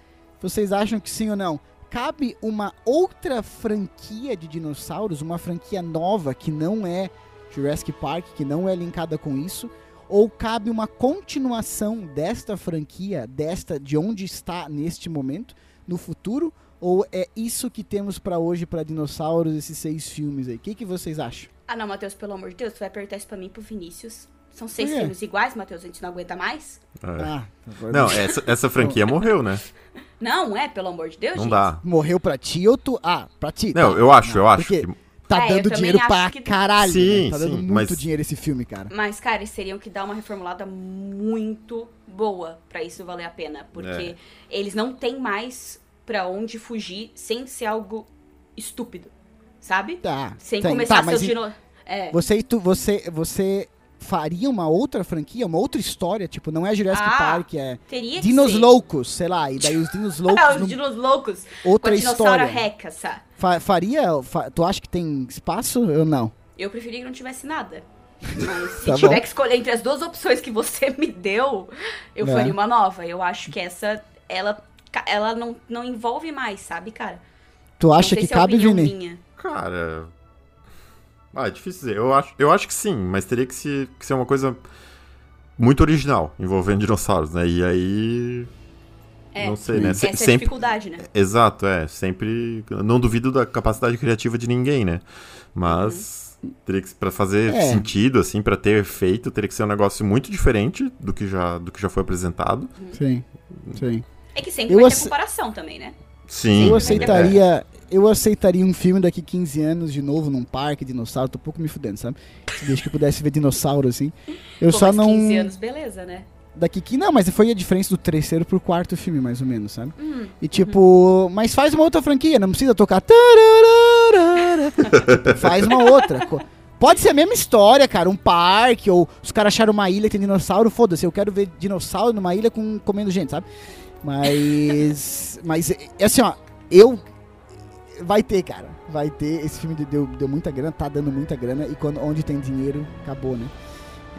Vocês acham que sim ou não? Cabe uma outra franquia de dinossauros, uma franquia nova que não é Jurassic Park, que não é linkada com isso? Ou cabe uma continuação desta franquia, desta de onde está neste momento, no futuro? Ou é isso que temos pra hoje pra dinossauros, esses seis filmes aí? O que, que vocês acham? Ah, não, Matheus, pelo amor de Deus, tu vai apertar isso pra mim pro Vinícius. São seis filmes iguais, Matheus, a gente não aguenta mais? É. Ah, agora Não, essa, essa franquia morreu, né? Não, é, pelo amor de Deus, Não gente. dá. Morreu pra ti ou tu. Ah, pra ti. Não, tá. eu acho, eu acho Porque que. tá É, dando dinheiro pra que- caralho. Sim, né? Tá dando sim, muito mas- dinheiro esse filme, cara. Mas, cara, eles teriam que dar uma reformulada muito boa pra isso valer a pena. Porque É. eles não têm mais pra onde fugir sem ser algo estúpido, sabe? Tá. Sem tem- começar tá, a ser o e- dino... É. Você e tu, você, você faria uma outra franquia, uma outra história? Tipo, não é Jurassic Ah, Park, é Dinos ser. Loucos, sei lá. E daí os Dinos (laughs) Loucos, Ah, os no- dinos loucos. outra com a dinossauro história. reca, sabe? Fa- faria? fa- tu acha que tem espaço? Eu não. Eu preferia que não tivesse nada. (laughs) Mas se Tá tiver bom. que escolher entre as duas opções que você (laughs) me deu, eu É. faria uma nova. Eu acho que essa, ela, ela não, não envolve mais, sabe, cara? Tu acha que é cabe, Vini? minha. Cara. Ah, é difícil dizer. Eu acho, eu acho que sim, mas teria que, se, que ser uma coisa muito original, envolvendo dinossauros, né? E aí. É, não sei, né? essa Se- é a sempre, dificuldade, né? Exato, é. Sempre. Não duvido da capacidade criativa de ninguém, né? Mas. Teria que, pra fazer É. sentido, assim, pra ter efeito, teria que ser um negócio muito diferente do que já, do que já foi apresentado. Sim, sim. É que sempre Eu vai ter comparação também, né? Sim. Eu aceitaria, eu aceitaria um filme daqui 15 anos de novo num parque, dinossauro, tô um pouco me fudendo, sabe? Desde que eu pudesse ver dinossauro assim. Eu Pô, só mas não 15 anos, beleza, né? daqui que não, mas foi a diferença do terceiro pro quarto filme, mais ou menos, sabe? Hum, E tipo, mas faz uma outra franquia, não precisa tocar. (laughs) faz uma outra. Pode ser a mesma história, cara, um parque, ou os caras acharam uma ilha que tem dinossauro, foda-se, eu quero ver dinossauro numa ilha com, comendo gente, sabe? Mas. mas, é assim, ó, eu. Vai ter, cara. Vai ter. Esse filme deu, deu muita grana, tá dando muita grana, e quando, onde tem dinheiro, acabou, né?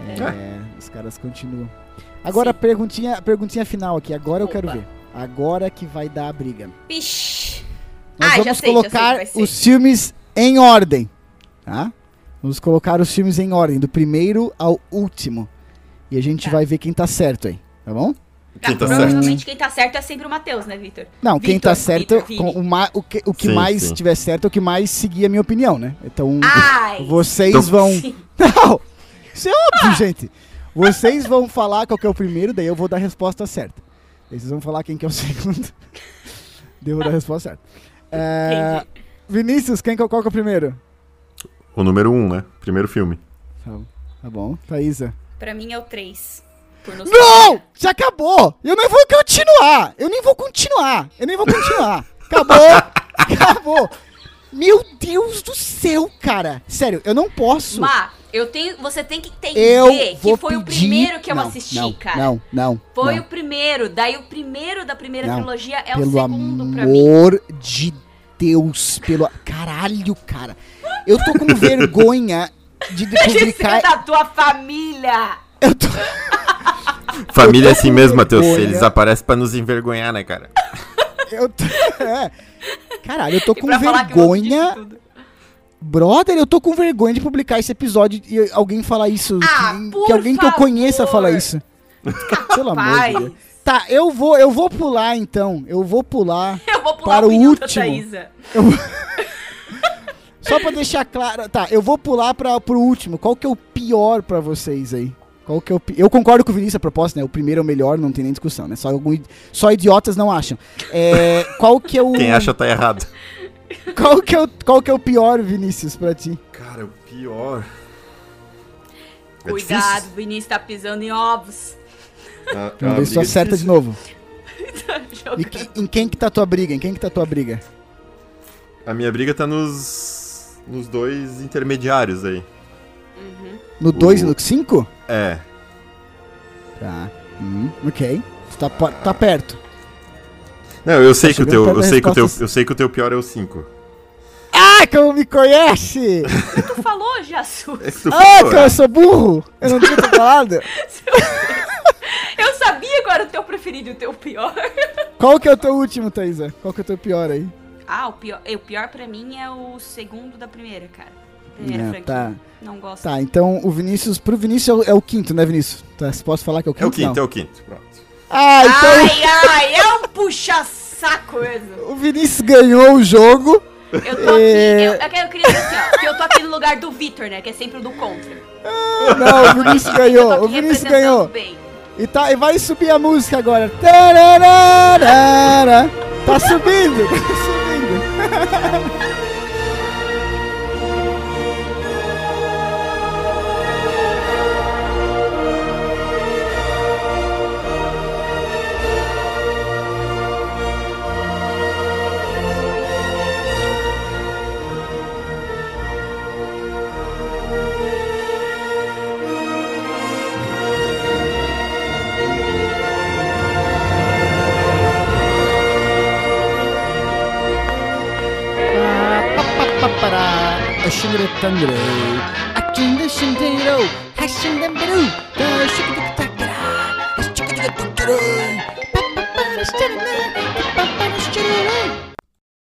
É, Os caras continuam. Agora, Sim. perguntinha, perguntinha final aqui. Agora eu quero Opa. ver. Agora que vai dar a briga. Pish. Nós Ah, já vamos sei, já sei colocar os filmes em ordem, tá? Vamos colocar os filmes em ordem, do primeiro ao último. E a gente Tá. vai ver quem tá certo aí, tá bom? Quem tá Ah, certo? provavelmente quem tá certo é sempre o Matheus, né, Vitor? Não, quem Vitor, tá certo, com o, ma- o que, o que Sim, mais sim. tiver certo é o que mais seguir a minha opinião, né? Então, Ai! vocês Então- vão... Sim. (laughs) Não! Isso é óbvio, gente! Vocês vão falar qual que é o primeiro, daí eu vou dar a resposta certa. Daí vocês vão falar quem que é o (laughs) segundo. daí eu vou dar a resposta certa. É. Vinícius, quem que é, qual que é o primeiro? O número um, né? Primeiro filme. Tá, tá bom. Thaísa. Pra mim é o 3. Não! Já acabou! Eu nem vou continuar! Eu nem vou continuar! Eu nem vou continuar! Acabou! (laughs) acabou! Meu Deus do céu, cara! Sério, eu não posso. Má, eu tenho, você tem que eu entender vou que foi o pedir- primeiro que eu não, assisti, não, cara. Não, não. Foi não. o primeiro. Daí o primeiro da primeira Não. trilogia é pelo o segundo pra mim. amor de Deus, pelo caralho, cara. Eu tô com (laughs) vergonha de publicar. da tua família! Eu tô... (laughs) Família é assim mesmo, Matheus. vergonha. Eles aparecem pra nos envergonhar, né, cara? eu tô... (laughs) é. Caralho, eu tô com eu vergonha. Brother, eu tô com vergonha de publicar esse episódio e alguém falar isso. Ah, que, por que alguém que eu favor. conheça fala isso. Pelo amor de Deus. Tá, eu vou, eu vou pular então. Eu vou pular. (laughs) eu vou pular para o último. Thaísa. (laughs) Só pra deixar claro. Tá, eu vou pular pra, pro último. Qual que é o pior pra vocês aí? Qual que é o Eu concordo com o Vinícius a proposta, né? O primeiro é o melhor, não tem nem discussão, né? Só, algum... Só idiotas não acham. É, (laughs) Qual que é o. Quem acha tá errado. (laughs) Qual que é o, qual que é o pior, Vinícius, pra ti? Cara, o pior. É Cuidado, difícil. Vinícius tá pisando em ovos. Ah, Vamos ah, ver se tu briga acerta de novo. (laughs) Tá E jogando. que- em quem que tá tua briga? Em quem que tá tua briga? A minha briga tá nos. nos dois intermediários aí. No 2 e O- no 5? É. Tá. Hum, ok. Tá, tá perto. Não, eu sei que o teu. Eu sei que o teu, eu sei que o teu pior é o 5. Ah, como me conhece! (laughs) Tu falou, Jesus? É que tu ah, falou, que né? eu sou burro! Eu não tinha falado. (laughs) Eu sabia qual era o teu preferido e o teu pior. (laughs) Qual que é o teu último, Thaisa? Qual que é o teu pior aí? Ah, o pior, o pior pra mim é o segundo da primeira, cara. É, franquia. tá. Não gosto. Tá, então o Vinícius. Pro Vinícius é o, é o quinto, né, Vinícius? Tá, você pode falar que é o quinto? É o quinto, Não. é o quinto. Pronto. Ah, então Ai, ai, é um puxa-saco mesmo. (laughs) o Vinícius ganhou o jogo. Eu tô aqui, É. eu, que eu queria dizer assim, ó, que eu tô aqui no lugar do Vitor, né, que é sempre o do contra. Não, o Vinícius Eu ganhou. O Vinícius ganhou. bem. E, tá, e vai subir a música agora. Tá subindo, (laughs) tá subindo. (laughs) 던그루 아중도 신대로 하신단 배루 더 쉽게 듣고 탁더라 다시 죽게 듣고 뚝뚜루 빠빠빠라 시작했네